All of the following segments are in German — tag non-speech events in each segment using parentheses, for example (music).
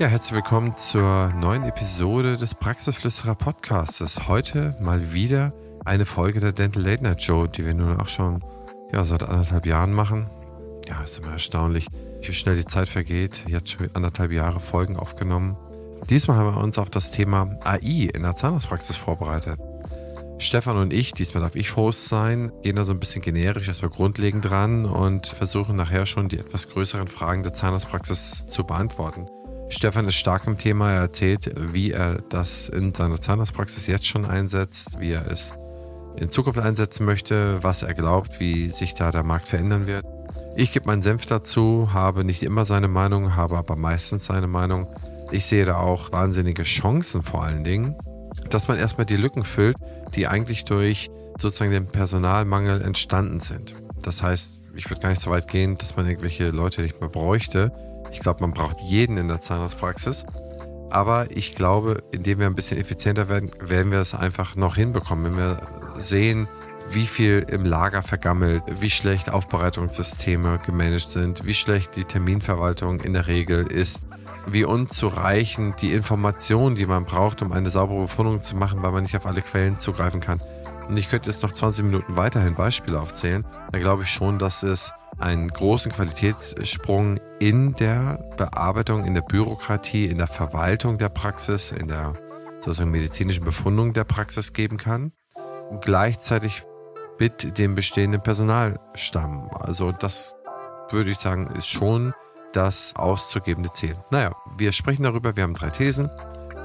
Ja, herzlich willkommen zur neuen Episode des Praxisflüsterer Podcasts. Heute mal wieder eine Folge der Dental Late Night Show, die wir nun auch schon ja, seit anderthalb Jahren machen. Ja, ist immer erstaunlich, wie schnell die Zeit vergeht. Jetzt schon anderthalb Jahre Folgen aufgenommen. Diesmal haben wir uns auf das Thema AI in der Zahnarztpraxis vorbereitet. Stefan und ich, diesmal darf ich Host sein, gehen da so ein bisschen generisch erstmal grundlegend dran und versuchen nachher schon die etwas größeren Fragen der Zahnarztpraxis zu beantworten. Stefan ist stark im Thema. Er erzählt, wie er das in seiner Zahnarztpraxis jetzt schon einsetzt, wie er es in Zukunft einsetzen möchte, was er glaubt, wie sich da der Markt verändern wird. Ich gebe meinen Senf dazu, habe nicht immer seine Meinung, habe aber meistens seine Meinung. Ich sehe da auch wahnsinnige Chancen vor allen Dingen, dass man erstmal die Lücken füllt, die eigentlich durch sozusagen den Personalmangel entstanden sind. Das heißt, ich würde gar nicht so weit gehen, dass man irgendwelche Leute nicht mehr bräuchte, ich glaube, man braucht jeden in der Zahnarztpraxis. Aber ich glaube, indem wir ein bisschen effizienter werden, werden wir es einfach noch hinbekommen. Wenn wir sehen, wie viel im Lager vergammelt, wie schlecht Aufbereitungssysteme gemanagt sind, wie schlecht die Terminverwaltung in der Regel ist, wie unzureichend die Informationen, die man braucht, um eine saubere Befundung zu machen, weil man nicht auf alle Quellen zugreifen kann. Und ich könnte jetzt noch 20 Minuten weiterhin Beispiele aufzählen. Da glaube ich schon, dass es einen großen Qualitätssprung in der Bearbeitung, in der Bürokratie, in der Verwaltung der Praxis, in der sozusagen medizinischen Befundung der Praxis geben kann. Gleichzeitig mit dem bestehenden Personalstamm. Also das würde ich sagen, ist schon das auszugebende Ziel. Naja, wir sprechen darüber, wir haben drei Thesen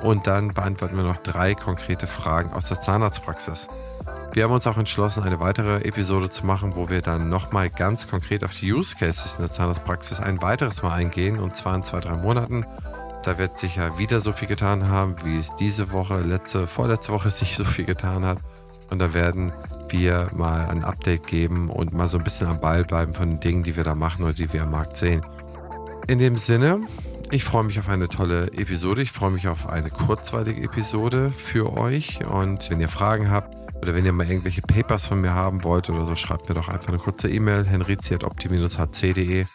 und dann beantworten wir noch drei konkrete Fragen aus der Zahnarztpraxis. Wir haben uns auch entschlossen, eine weitere Episode zu machen, wo wir dann nochmal ganz konkret auf die Use Cases in der Zahnarztpraxis ein weiteres Mal eingehen, und zwar in zwei, drei Monaten. Da wird sicher wieder so viel getan haben, wie es diese Woche, letzte, vorletzte Woche (laughs) sich so viel getan hat. Und da werden wir mal ein Update geben und mal so ein bisschen am Ball bleiben von den Dingen, die wir da machen oder die wir am Markt sehen. In dem Sinne, ich freue mich auf eine tolle Episode. Ich freue mich auf eine kurzweilige Episode für euch. Und wenn ihr Fragen habt, oder wenn ihr mal irgendwelche Papers von mir haben wollt oder so, schreibt mir doch einfach eine kurze E-Mail, henrizi.opti-hc.de.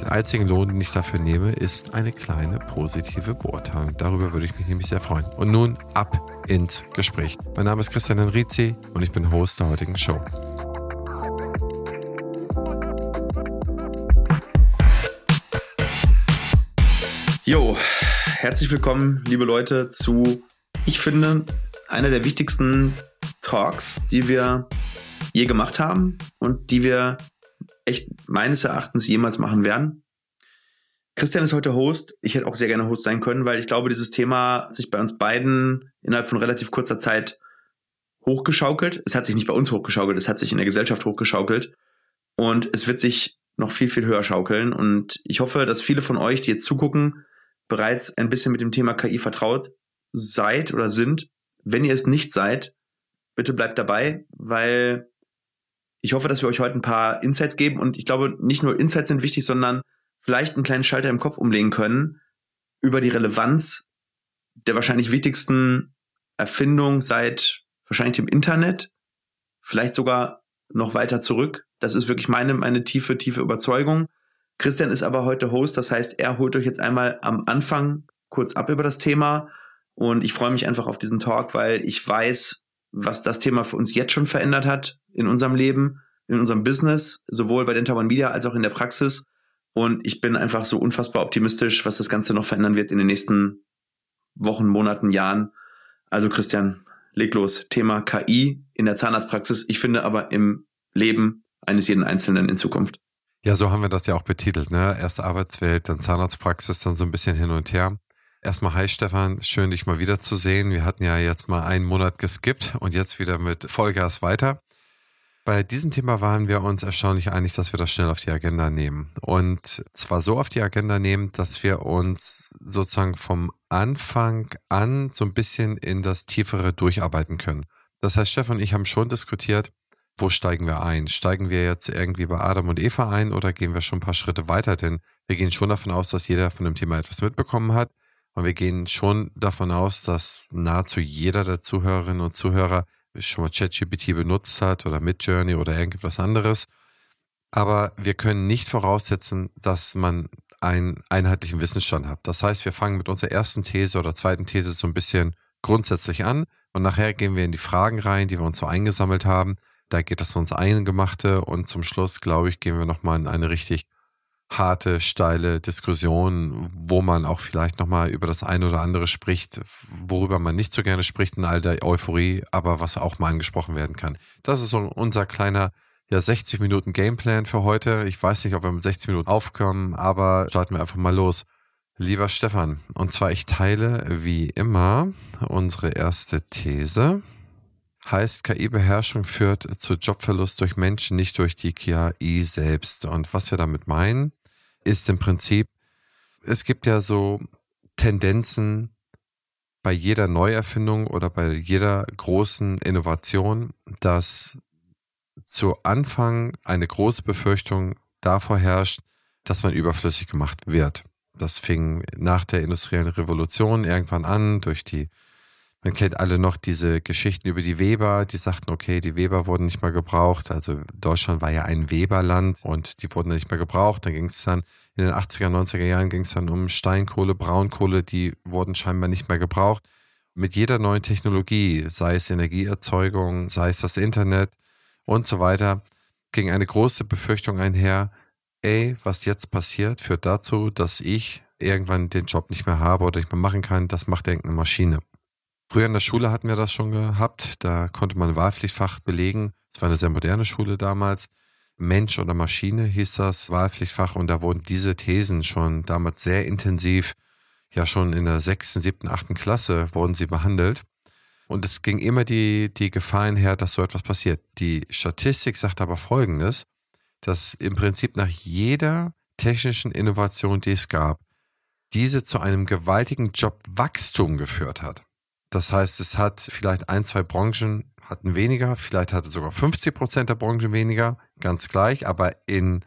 Den einzigen Lohn, den ich dafür nehme, ist eine kleine positive Beurteilung. Darüber würde ich mich nämlich sehr freuen. Und nun ab ins Gespräch. Mein Name ist Christian Henrizi und ich bin Host der heutigen Show. Jo, herzlich willkommen, liebe Leute, zu, ich finde, einer der wichtigsten Talks, die wir je gemacht haben und die wir echt meines Erachtens jemals machen werden. Christian ist heute Host. Ich hätte auch sehr gerne Host sein können, weil ich glaube, dieses Thema hat sich bei uns beiden innerhalb von relativ kurzer Zeit hochgeschaukelt. Es hat sich nicht bei uns hochgeschaukelt, es hat sich in der Gesellschaft hochgeschaukelt. Und es wird sich noch viel, viel höher schaukeln. Und ich hoffe, dass viele von euch, die jetzt zugucken, bereits ein bisschen mit dem Thema KI vertraut seid oder sind. Wenn ihr es nicht seid, bitte bleibt dabei, weil ich hoffe, dass wir euch heute ein paar Insights geben und ich glaube, nicht nur Insights sind wichtig, sondern vielleicht einen kleinen Schalter im Kopf umlegen können über die Relevanz der wahrscheinlich wichtigsten Erfindung seit wahrscheinlich dem Internet, vielleicht sogar noch weiter zurück. Das ist wirklich meine, meine tiefe, tiefe Überzeugung. Christian ist aber heute Host, das heißt, er holt euch jetzt einmal am Anfang kurz ab über das Thema und ich freue mich einfach auf diesen Talk, weil ich weiß, was das Thema für uns jetzt schon verändert hat in unserem Leben, in unserem Business, sowohl bei Dental One Media als auch in der Praxis. Und ich bin einfach so unfassbar optimistisch, was das Ganze noch verändern wird in den nächsten Wochen, Monaten, Jahren. Also Christian, leg los. Thema KI in der Zahnarztpraxis. Ich finde aber im Leben eines jeden Einzelnen in Zukunft. Ja, so haben wir das ja auch betitelt. Ne? Erst Arbeitswelt, dann Zahnarztpraxis, dann so ein bisschen hin und her. Erstmal hi Stefan, schön dich mal wiederzusehen. Wir hatten ja jetzt mal einen Monat geskippt und jetzt wieder mit Vollgas weiter. Bei diesem Thema waren wir uns erstaunlich einig, dass wir das schnell auf die Agenda nehmen. Und zwar so auf die Agenda nehmen, dass wir uns sozusagen vom Anfang an so ein bisschen in das Tiefere durcharbeiten können. Das heißt, Stefan und ich haben schon diskutiert, wo steigen wir ein? Steigen wir jetzt irgendwie bei Adam und Eva ein oder gehen wir schon ein paar Schritte weiter? Denn wir gehen schon davon aus, dass jeder von dem Thema etwas mitbekommen hat. Und wir gehen schon davon aus, dass nahezu jeder der Zuhörerinnen und Zuhörer schon mal ChatGPT benutzt hat oder Midjourney oder irgendetwas anderes. Aber wir können nicht voraussetzen, dass man einen einheitlichen Wissensstand habt. Das heißt, wir fangen mit unserer ersten These oder zweiten These so ein bisschen grundsätzlich an und nachher gehen wir in die Fragen rein, die wir uns so eingesammelt haben. Da geht es uns Eingemachte und zum Schluss, glaube ich, gehen wir nochmal in eine richtig harte, steile Diskussion, wo man auch vielleicht nochmal über das eine oder andere spricht, worüber man nicht so gerne spricht in all der Euphorie, aber was auch mal angesprochen werden kann. Das ist so unser kleiner ja 60 Minuten Gameplan für heute. Ich weiß nicht, ob wir mit 60 Minuten aufkommen, aber starten wir einfach mal los. Lieber Stefan, und zwar ich teile wie immer unsere erste These. Heißt, KI-Beherrschung führt zu Jobverlust durch Menschen, nicht durch die KI selbst. Und was wir damit meinen, ist im Prinzip, es gibt ja so Tendenzen bei jeder Neuerfindung oder bei jeder großen Innovation, dass zu Anfang eine große Befürchtung davor herrscht, dass man überflüssig gemacht wird. Das fing nach der industriellen Revolution irgendwann an, durch die, man kennt alle noch diese Geschichten über die Weber, die sagten, okay, die Weber wurden nicht mehr gebraucht. Also Deutschland war ja ein Weberland und die wurden nicht mehr gebraucht. Dann ging es dann in den 80er, 90er Jahren ging es dann um Steinkohle, Braunkohle, die wurden scheinbar nicht mehr gebraucht. Mit jeder neuen Technologie, sei es Energieerzeugung, sei es das Internet, und so weiter, ging eine große Befürchtung einher, ey, was jetzt passiert, führt dazu, dass ich irgendwann den Job nicht mehr habe oder nicht mehr machen kann, das macht irgendeine Maschine. Früher in der Schule hatten wir das schon gehabt, da konnte man Wahlpflichtfach belegen. Es war eine sehr moderne Schule damals. Mensch oder Maschine hieß das Wahlpflichtfach und da wurden diese Thesen schon damals sehr intensiv, ja schon in der sechsten, siebten, achten Klasse wurden sie behandelt. Und es ging immer die, die Gefahr einher, dass so etwas passiert. Die Statistik sagt aber Folgendes, dass im Prinzip nach jeder technischen Innovation, die es gab, diese zu einem gewaltigen Jobwachstum geführt hat. Das heißt, es hat vielleicht ein, zwei Branchen hatten weniger, vielleicht hatte sogar 50 Prozent der Branchen weniger, ganz gleich, aber in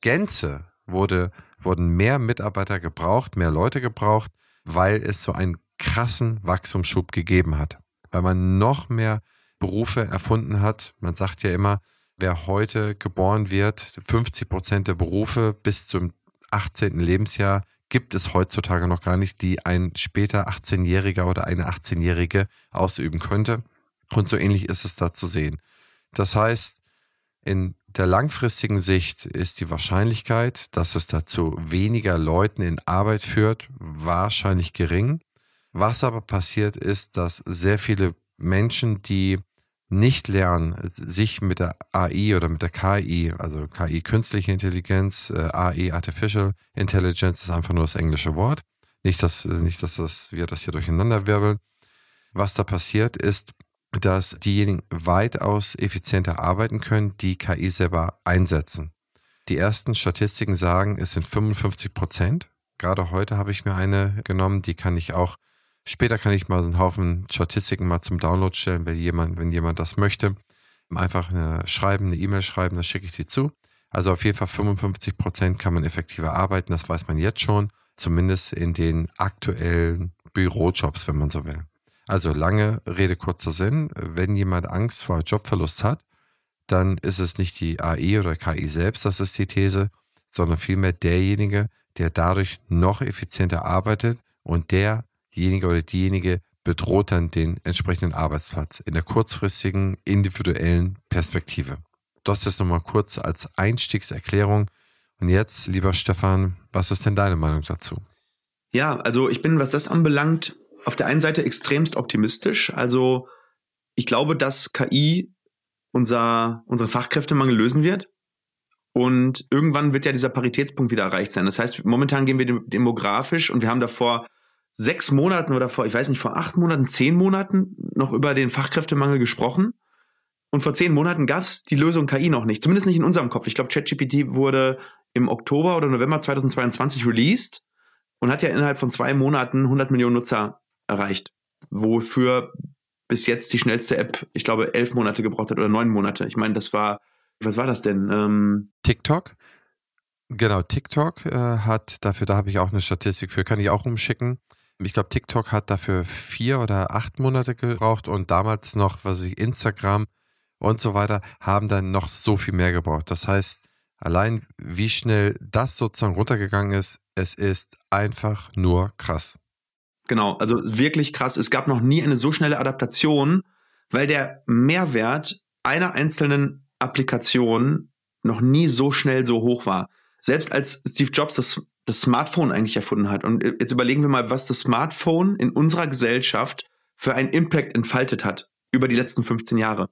Gänze wurde, wurden mehr Mitarbeiter gebraucht, mehr Leute gebraucht, weil es so einen krassen Wachstumsschub gegeben hat, weil man noch mehr Berufe erfunden hat. Man sagt ja immer, wer heute geboren wird, 50 Prozent der Berufe bis zum 18. Lebensjahr gibt es heutzutage noch gar nicht, die ein später 18-Jähriger oder eine 18-Jährige ausüben könnte. Und so ähnlich ist es da zu sehen. Das heißt, in der langfristigen Sicht ist die Wahrscheinlichkeit, dass es dazu weniger Leuten in Arbeit führt, wahrscheinlich gering. Was aber passiert ist, dass sehr viele Menschen, die nicht lernen, sich mit der AI oder mit der KI, also KI künstliche Intelligenz, äh, AI Artificial Intelligence ist einfach nur das englische Wort. Nicht, dass, nicht, dass das, wir das hier durcheinander wirbeln. Was da passiert ist, dass diejenigen weitaus effizienter arbeiten können, die KI selber einsetzen. Die ersten Statistiken sagen, es sind 55 Prozent. Gerade heute habe ich mir eine genommen, die kann ich auch Später kann ich mal einen Haufen Statistiken mal zum Download stellen, wenn jemand, wenn jemand das möchte. Einfach eine, schreiben, eine E-Mail schreiben, dann schicke ich die zu. Also auf jeden Fall 55 Prozent kann man effektiver arbeiten, das weiß man jetzt schon, zumindest in den aktuellen Bürojobs, wenn man so will. Also lange Rede, kurzer Sinn. Wenn jemand Angst vor Jobverlust hat, dann ist es nicht die AI oder KI selbst, das ist die These, sondern vielmehr derjenige, der dadurch noch effizienter arbeitet und der derjenige oder diejenige bedroht dann den entsprechenden Arbeitsplatz in der kurzfristigen, individuellen Perspektive. Das ist nochmal kurz als Einstiegserklärung. Und jetzt, lieber Stefan, was ist denn deine Meinung dazu? Ja, also ich bin, was das anbelangt, auf der einen Seite extremst optimistisch. Also ich glaube, dass KI unser, unseren Fachkräftemangel lösen wird. Und irgendwann wird ja dieser Paritätspunkt wieder erreicht sein. Das heißt, momentan gehen wir demografisch und wir haben davor sechs Monaten oder vor, ich weiß nicht, vor acht Monaten, zehn Monaten noch über den Fachkräftemangel gesprochen. Und vor zehn Monaten gab es die Lösung KI noch nicht. Zumindest nicht in unserem Kopf. Ich glaube, ChatGPT wurde im Oktober oder November 2022 released und hat ja innerhalb von zwei Monaten 100 Millionen Nutzer erreicht. Wofür bis jetzt die schnellste App, ich glaube, elf Monate gebraucht hat oder neun Monate. Ich meine, das war, was war das denn? Ähm, TikTok? Genau, TikTok äh, hat dafür, da habe ich auch eine Statistik für, kann ich auch umschicken. Ich glaube, TikTok hat dafür vier oder acht Monate gebraucht und damals noch, was ich, Instagram und so weiter, haben dann noch so viel mehr gebraucht. Das heißt, Allein wie schnell das sozusagen runtergegangen ist, es ist einfach nur krass. Genau, also wirklich krass. Es gab noch nie eine so schnelle Adaptation, weil der Mehrwert einer einzelnen Applikation noch nie so schnell so hoch war. Selbst als Steve Jobs das, das Smartphone eigentlich erfunden hat. Und jetzt überlegen wir mal, was das Smartphone in unserer Gesellschaft für einen Impact entfaltet hat über die letzten 15 Jahre.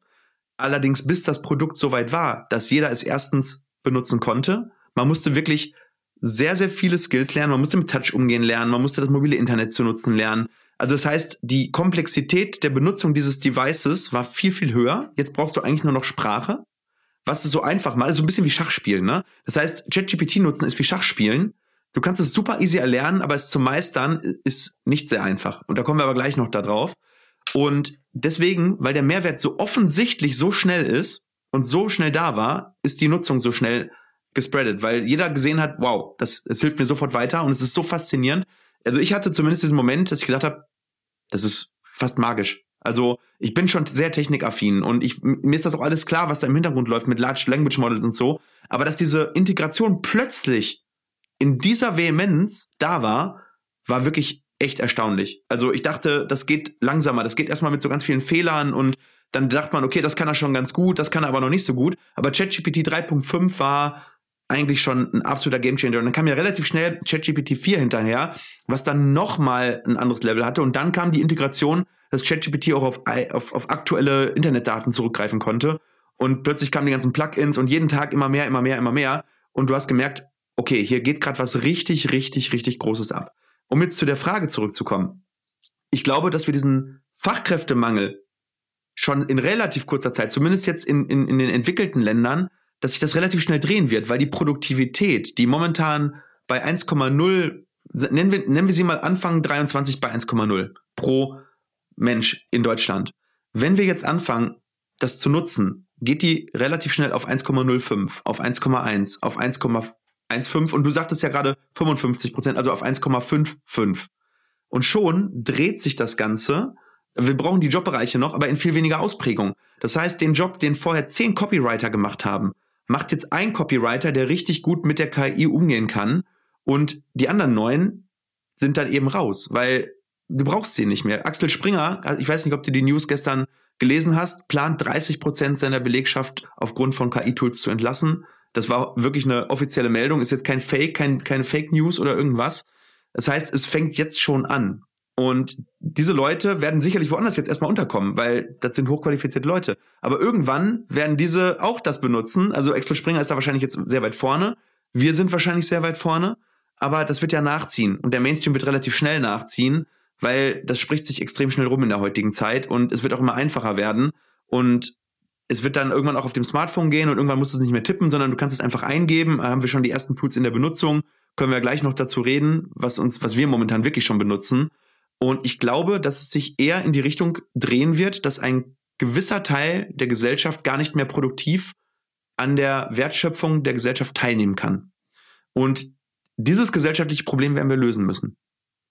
Allerdings, bis das Produkt so weit war, dass jeder es erstens benutzen konnte, man musste wirklich sehr, sehr viele Skills lernen, man musste mit Touch umgehen lernen, man musste das mobile Internet zu nutzen lernen. Also das heißt, die Komplexität der Benutzung dieses Devices war viel, viel höher. Jetzt brauchst du eigentlich nur noch Sprache, was es so einfach macht. So ein bisschen wie Schachspielen, ne? Das heißt, ChatGPT nutzen ist wie Schachspielen. Du kannst es super easy erlernen, aber es zu meistern ist nicht sehr einfach. Und da kommen wir aber gleich noch da drauf. Und deswegen, weil der Mehrwert so offensichtlich so schnell ist und so schnell da war, ist die Nutzung so schnell gespreadet, weil jeder gesehen hat, wow, das, das hilft mir sofort weiter und es ist so faszinierend. Also ich hatte zumindest diesen Moment, dass ich gedacht habe, das ist fast magisch. Also ich bin schon sehr technikaffin und ich, mir ist das auch alles klar, was da im Hintergrund läuft mit Large Language Models und so. Aber dass diese Integration plötzlich in dieser Vehemenz da war, war wirklich echt erstaunlich. Also ich dachte, das geht langsamer, das geht erstmal mit so ganz vielen Fehlern und dann dachte man, okay, das kann er schon ganz gut, das kann er aber noch nicht so gut. Aber ChatGPT 3.5 war eigentlich schon ein absoluter Gamechanger. Und dann kam ja relativ schnell ChatGPT 4 hinterher, was dann nochmal ein anderes Level hatte. Und dann kam die Integration, dass ChatGPT auch auf, auf, auf aktuelle Internetdaten zurückgreifen konnte. Und plötzlich kamen die ganzen Plugins und jeden Tag immer mehr, immer mehr, immer mehr. Und du hast gemerkt, okay, hier geht gerade was richtig, richtig, richtig Großes ab. Um jetzt zu der Frage zurückzukommen. Ich glaube, dass wir diesen Fachkräftemangel schon in relativ kurzer Zeit, zumindest jetzt in, in, in den entwickelten Ländern, dass sich das relativ schnell drehen wird, weil die Produktivität, die momentan bei 1,0, nennen wir, nennen wir sie mal Anfang 23 bei 1,0 pro Mensch in Deutschland. Wenn wir jetzt anfangen, das zu nutzen, geht die relativ schnell auf 1,05, auf 1,1, auf 1,15 und du sagtest ja gerade 55 Prozent, also auf 1,55. Und schon dreht sich das Ganze. Wir brauchen die Jobbereiche noch, aber in viel weniger Ausprägung. Das heißt, den Job, den vorher zehn Copywriter gemacht haben, macht jetzt ein Copywriter, der richtig gut mit der KI umgehen kann und die anderen neun sind dann eben raus, weil du brauchst sie nicht mehr. Axel Springer, ich weiß nicht, ob du die News gestern gelesen hast, plant 30 Prozent seiner Belegschaft aufgrund von KI-Tools zu entlassen. Das war wirklich eine offizielle Meldung, ist jetzt kein Fake, kein, keine Fake News oder irgendwas. Das heißt, es fängt jetzt schon an. Und diese Leute werden sicherlich woanders jetzt erstmal unterkommen, weil das sind hochqualifizierte Leute. Aber irgendwann werden diese auch das benutzen. Also Axel Springer ist da wahrscheinlich jetzt sehr weit vorne. Wir sind wahrscheinlich sehr weit vorne. Aber das wird ja nachziehen. Und der Mainstream wird relativ schnell nachziehen, weil das spricht sich extrem schnell rum in der heutigen Zeit. Und es wird auch immer einfacher werden. Und es wird dann irgendwann auch auf dem Smartphone gehen und irgendwann musst du es nicht mehr tippen, sondern du kannst es einfach eingeben. Da haben wir schon die ersten Tools in der Benutzung. Können wir gleich noch dazu reden, was uns, was wir momentan wirklich schon benutzen. Und ich glaube, dass es sich eher in die Richtung drehen wird, dass ein gewisser Teil der Gesellschaft gar nicht mehr produktiv an der Wertschöpfung der Gesellschaft teilnehmen kann. Und dieses gesellschaftliche Problem werden wir lösen müssen.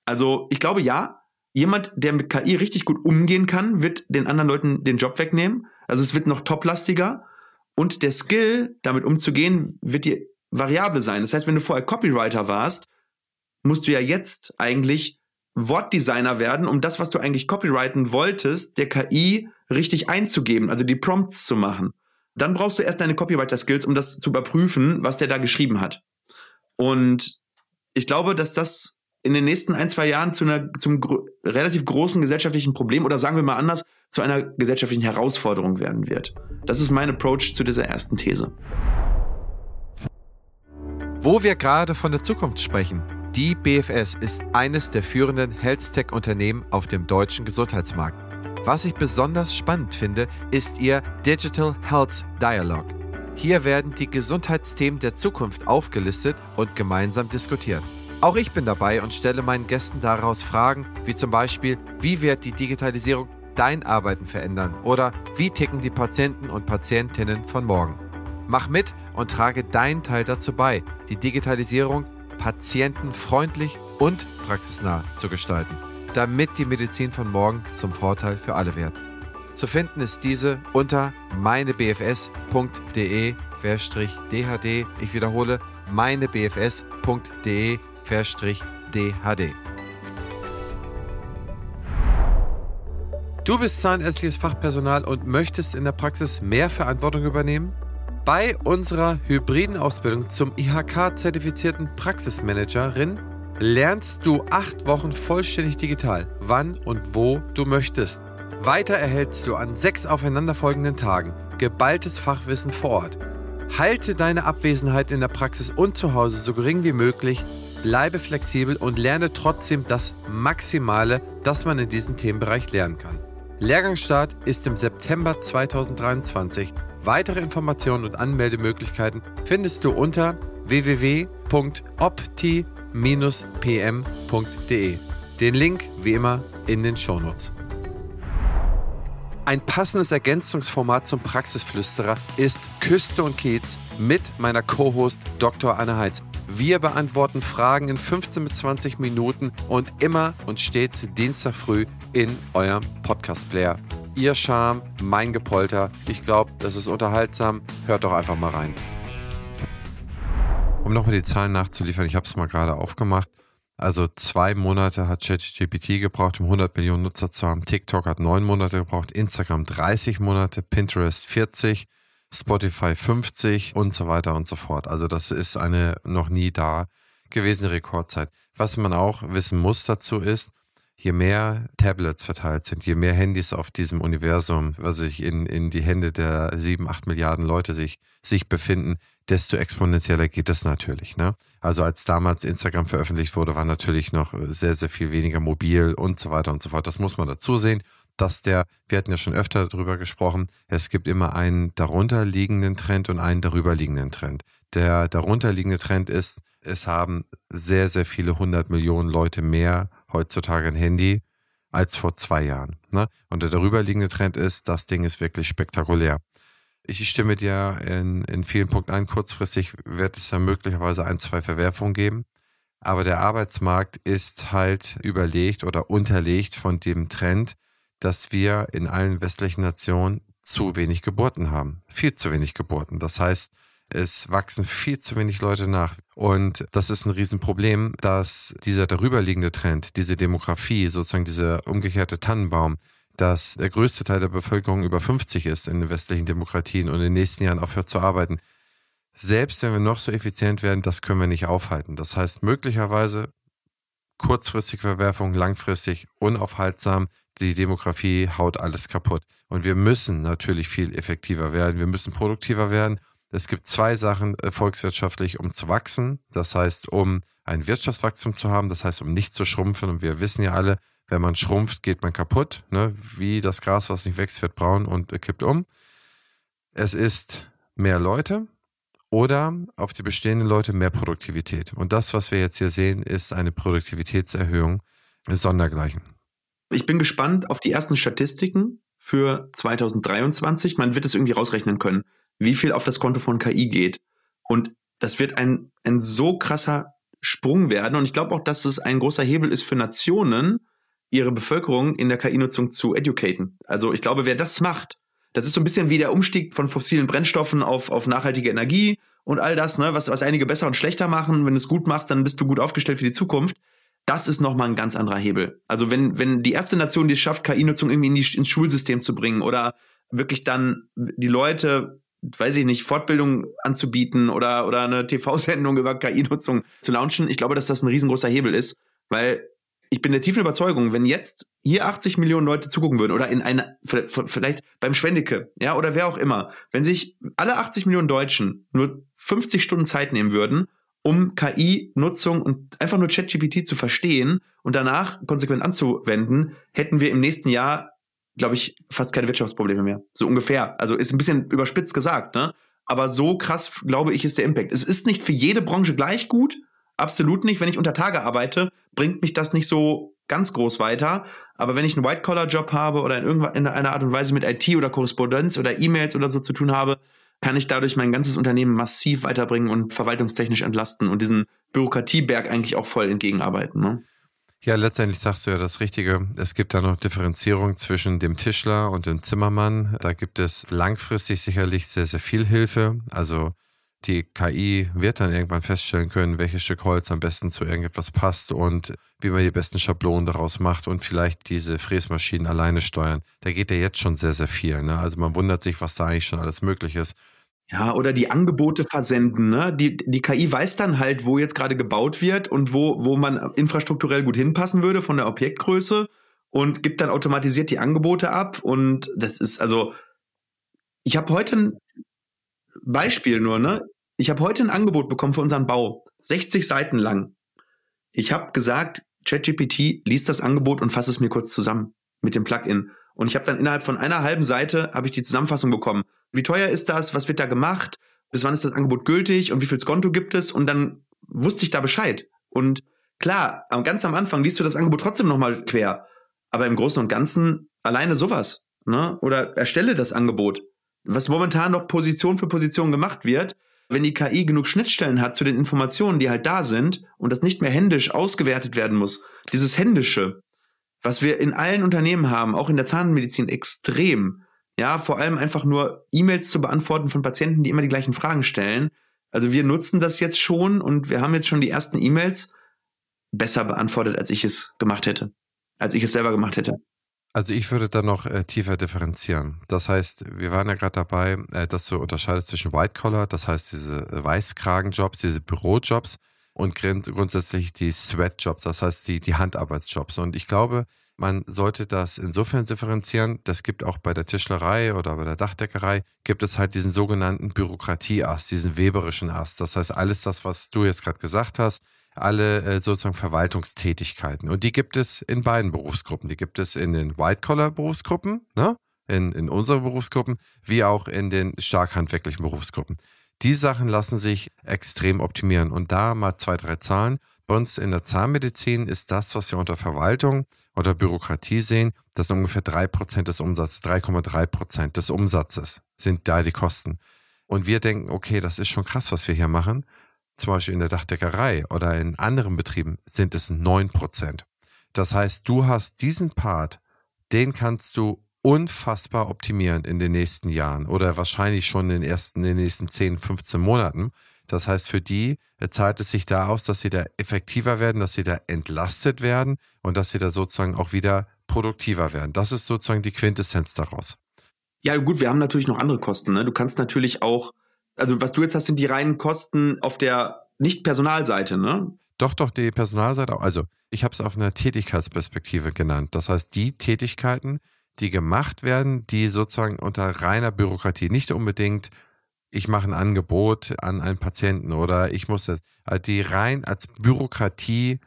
Also ich glaube, ja, jemand, der mit KI richtig gut umgehen kann, wird den anderen Leuten den Job wegnehmen. Also es wird noch toplastiger. Und der Skill, damit umzugehen, wird die Variable sein. Das heißt, wenn du vorher Copywriter warst, musst du ja jetzt eigentlich Wortdesigner werden, um das, was du eigentlich copyrighten wolltest, der KI richtig einzugeben, also die Prompts zu machen. Dann brauchst du erst deine Copywriter-Skills, um das zu überprüfen, was der da geschrieben hat. Und ich glaube, dass das in den nächsten ein, zwei Jahren zu einer, zum gro relativ großen gesellschaftlichen Problem oder sagen wir mal anders, zu einer gesellschaftlichen Herausforderung werden wird. Das ist mein Approach zu dieser ersten These. Wo wir gerade von der Zukunft sprechen, die BFS ist eines der führenden Health-Tech-Unternehmen auf dem deutschen Gesundheitsmarkt. Was ich besonders spannend finde, ist ihr Digital Health Dialogue. Hier werden die Gesundheitsthemen der Zukunft aufgelistet und gemeinsam diskutiert. Auch ich bin dabei und stelle meinen Gästen daraus Fragen, wie zum Beispiel, wie wird die Digitalisierung dein Arbeiten verändern oder wie ticken die Patienten und Patientinnen von morgen. Mach mit und trage deinen Teil dazu bei, die Digitalisierung patientenfreundlich und praxisnah zu gestalten, damit die Medizin von morgen zum Vorteil für alle wird. Zu finden ist diese unter meinebfs.de-dhd. Ich wiederhole, meinebfs.de-dhd. Du bist zahnärztliches Fachpersonal und möchtest in der Praxis mehr Verantwortung übernehmen? Bei unserer hybriden Ausbildung zum IHK-zertifizierten Praxismanagerin lernst du acht Wochen vollständig digital, wann und wo du möchtest. Weiter erhältst du an sechs aufeinanderfolgenden Tagen geballtes Fachwissen vor Ort. Halte deine Abwesenheit in der Praxis und zu Hause so gering wie möglich, bleibe flexibel und lerne trotzdem das Maximale, das man in diesem Themenbereich lernen kann. Lehrgangsstart ist im September 2023. Weitere Informationen und Anmeldemöglichkeiten findest du unter www.opti-pm.de. Den Link wie immer in den Shownotes. Ein passendes Ergänzungsformat zum Praxisflüsterer ist Küste und Kiez mit meiner Co-Host Dr. Anne Heitz. Wir beantworten Fragen in 15 bis 20 Minuten und immer und stets Dienstag früh in eurem Podcast-Player. Ihr Charme, mein Gepolter. Ich glaube, das ist unterhaltsam. Hört doch einfach mal rein. Um nochmal die Zahlen nachzuliefern, ich habe es mal gerade aufgemacht. Also zwei Monate hat ChatGPT gebraucht, um 100 Millionen Nutzer zu haben. TikTok hat neun Monate gebraucht, Instagram 30 Monate, Pinterest 40, Spotify 50 und so weiter und so fort. Also das ist eine noch nie da gewesene Rekordzeit. Was man auch wissen muss dazu ist, je mehr Tablets verteilt sind, je mehr Handys auf diesem Universum, was sich in, in die Hände der sieben, acht Milliarden Leute sich, sich befinden, desto exponentieller geht das natürlich. Ne? Also als damals Instagram veröffentlicht wurde, war natürlich noch sehr, sehr viel weniger mobil und so weiter und so fort. Das muss man dazu sehen, dass der, wir hatten ja schon öfter darüber gesprochen, es gibt immer einen darunterliegenden Trend und einen darüberliegenden Trend. Der darunterliegende Trend ist, es haben sehr, sehr viele hundert Millionen Leute mehr heutzutage ein Handy als vor zwei Jahren. Ne? Und der darüberliegende Trend ist, das Ding ist wirklich spektakulär. Ich stimme dir in, in vielen Punkten ein. Kurzfristig wird es ja möglicherweise ein, zwei Verwerfungen geben. Aber der Arbeitsmarkt ist halt überlegt oder unterlegt von dem Trend, dass wir in allen westlichen Nationen zu wenig Geburten haben. Viel zu wenig Geburten. Das heißt, es wachsen viel zu wenig Leute nach. Und das ist ein Riesenproblem, dass dieser darüberliegende Trend, diese Demografie, sozusagen dieser umgekehrte Tannenbaum, dass der größte Teil der Bevölkerung über 50 ist in den westlichen Demokratien und in den nächsten Jahren aufhört zu arbeiten. Selbst wenn wir noch so effizient werden, das können wir nicht aufhalten. Das heißt, möglicherweise kurzfristig Verwerfung, langfristig unaufhaltsam. Die Demografie haut alles kaputt. Und wir müssen natürlich viel effektiver werden. Wir müssen produktiver werden. Es gibt zwei Sachen äh, volkswirtschaftlich, um zu wachsen. Das heißt, um ein Wirtschaftswachstum zu haben, das heißt, um nicht zu schrumpfen. Und wir wissen ja alle, wenn man schrumpft, geht man kaputt. Ne? Wie das Gras, was nicht wächst, wird braun und äh, kippt um. Es ist mehr Leute oder auf die bestehenden Leute mehr Produktivität. Und das, was wir jetzt hier sehen, ist eine Produktivitätserhöhung sondergleichen. Ich bin gespannt auf die ersten Statistiken für 2023. Man wird es irgendwie rausrechnen können wie viel auf das Konto von KI geht. Und das wird ein, ein so krasser Sprung werden. Und ich glaube auch, dass es ein großer Hebel ist für Nationen, ihre Bevölkerung in der KI-Nutzung zu educaten. Also ich glaube, wer das macht, das ist so ein bisschen wie der Umstieg von fossilen Brennstoffen auf, auf nachhaltige Energie und all das, ne, was, was einige besser und schlechter machen. Wenn du es gut machst, dann bist du gut aufgestellt für die Zukunft. Das ist nochmal ein ganz anderer Hebel. Also wenn, wenn die erste Nation, die es schafft, KI-Nutzung irgendwie in die, ins Schulsystem zu bringen oder wirklich dann die Leute weiß ich nicht, Fortbildung anzubieten oder, oder eine TV-Sendung über KI-Nutzung zu launchen. Ich glaube, dass das ein riesengroßer Hebel ist, weil ich bin der tiefen Überzeugung, wenn jetzt hier 80 Millionen Leute zugucken würden oder in einer, vielleicht beim Schwendike, ja, oder wer auch immer, wenn sich alle 80 Millionen Deutschen nur 50 Stunden Zeit nehmen würden, um KI-Nutzung und einfach nur ChatGPT zu verstehen und danach konsequent anzuwenden, hätten wir im nächsten Jahr glaube ich, fast keine Wirtschaftsprobleme mehr. So ungefähr. Also ist ein bisschen überspitzt gesagt, ne? Aber so krass, glaube ich, ist der Impact. Es ist nicht für jede Branche gleich gut. Absolut nicht. Wenn ich unter Tage arbeite, bringt mich das nicht so ganz groß weiter. Aber wenn ich einen White-Collar-Job habe oder in irgendeiner Art und Weise mit IT oder Korrespondenz oder E-Mails oder so zu tun habe, kann ich dadurch mein ganzes Unternehmen massiv weiterbringen und verwaltungstechnisch entlasten und diesen Bürokratieberg eigentlich auch voll entgegenarbeiten. Ne? Ja, letztendlich sagst du ja das Richtige. Es gibt da noch Differenzierung zwischen dem Tischler und dem Zimmermann. Da gibt es langfristig sicherlich sehr, sehr viel Hilfe. Also die KI wird dann irgendwann feststellen können, welches Stück Holz am besten zu irgendetwas passt und wie man die besten Schablonen daraus macht und vielleicht diese Fräsmaschinen alleine steuern. Da geht ja jetzt schon sehr, sehr viel. Ne? Also man wundert sich, was da eigentlich schon alles möglich ist. Ja, oder die Angebote versenden. Ne? Die, die KI weiß dann halt, wo jetzt gerade gebaut wird und wo, wo man infrastrukturell gut hinpassen würde von der Objektgröße und gibt dann automatisiert die Angebote ab. Und das ist also, ich habe heute ein Beispiel nur, ne? Ich habe heute ein Angebot bekommen für unseren Bau, 60 Seiten lang. Ich habe gesagt, ChatGPT liest das Angebot und fasst es mir kurz zusammen mit dem Plugin. Und ich habe dann innerhalb von einer halben Seite habe ich die Zusammenfassung bekommen. Wie teuer ist das? Was wird da gemacht? Bis wann ist das Angebot gültig? Und wie viel Skonto gibt es? Und dann wusste ich da Bescheid. Und klar, ganz am Anfang liest du das Angebot trotzdem nochmal quer. Aber im Großen und Ganzen alleine sowas. Ne? Oder erstelle das Angebot. Was momentan noch Position für Position gemacht wird, wenn die KI genug Schnittstellen hat zu den Informationen, die halt da sind und das nicht mehr händisch ausgewertet werden muss. Dieses Händische, was wir in allen Unternehmen haben, auch in der Zahnmedizin extrem. Ja, vor allem einfach nur E-Mails zu beantworten von Patienten, die immer die gleichen Fragen stellen. Also wir nutzen das jetzt schon und wir haben jetzt schon die ersten E-Mails besser beantwortet, als ich es gemacht hätte. Als ich es selber gemacht hätte. Also ich würde da noch äh, tiefer differenzieren. Das heißt, wir waren ja gerade dabei, äh, dass du unterscheidest zwischen White Collar, das heißt diese Weißkragenjobs, diese Bürojobs und grundsätzlich die Sweatjobs, das heißt die, die Handarbeitsjobs. Und ich glaube, man sollte das insofern differenzieren. Das gibt auch bei der Tischlerei oder bei der Dachdeckerei, gibt es halt diesen sogenannten Bürokratieast, diesen weberischen Ast. Das heißt, alles das, was du jetzt gerade gesagt hast, alle äh, sozusagen Verwaltungstätigkeiten. Und die gibt es in beiden Berufsgruppen. Die gibt es in den White-Collar-Berufsgruppen, ne? in, in unseren Berufsgruppen, wie auch in den stark handwerklichen Berufsgruppen. Die Sachen lassen sich extrem optimieren. Und da mal zwei, drei Zahlen. Bei uns in der Zahnmedizin ist das, was wir unter Verwaltung oder Bürokratie sehen, dass ungefähr 3% des Umsatzes, 3,3% des Umsatzes sind da die Kosten. Und wir denken, okay, das ist schon krass, was wir hier machen. Zum Beispiel in der Dachdeckerei oder in anderen Betrieben sind es 9%. Das heißt, du hast diesen Part, den kannst du unfassbar optimieren in den nächsten Jahren oder wahrscheinlich schon in den ersten, in den nächsten 10, 15 Monaten. Das heißt, für die zahlt es sich da aus, dass sie da effektiver werden, dass sie da entlastet werden und dass sie da sozusagen auch wieder produktiver werden. Das ist sozusagen die Quintessenz daraus. Ja, gut, wir haben natürlich noch andere Kosten. Ne? Du kannst natürlich auch, also was du jetzt hast, sind die reinen Kosten auf der Nicht-Personalseite, ne? Doch, doch, die Personalseite auch. Also, ich habe es auf einer Tätigkeitsperspektive genannt. Das heißt, die Tätigkeiten, die gemacht werden, die sozusagen unter reiner Bürokratie, nicht unbedingt ich mache ein Angebot an einen Patienten oder ich muss das, also die rein als Bürokratie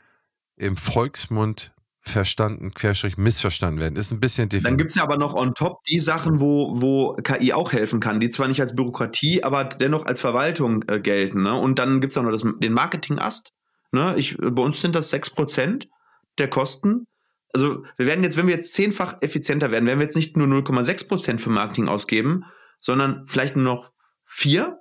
im Volksmund verstanden, querstrich missverstanden werden. Ist ein bisschen different. Dann gibt es ja aber noch on top die Sachen, wo, wo KI auch helfen kann, die zwar nicht als Bürokratie, aber dennoch als Verwaltung äh, gelten. Ne? Und dann gibt es auch noch das, den Marketing-Ast. Ne? Bei uns sind das 6% der Kosten. Also wir werden jetzt, wenn wir jetzt zehnfach effizienter werden, werden wir jetzt nicht nur 0,6% für Marketing ausgeben, sondern vielleicht nur noch vier,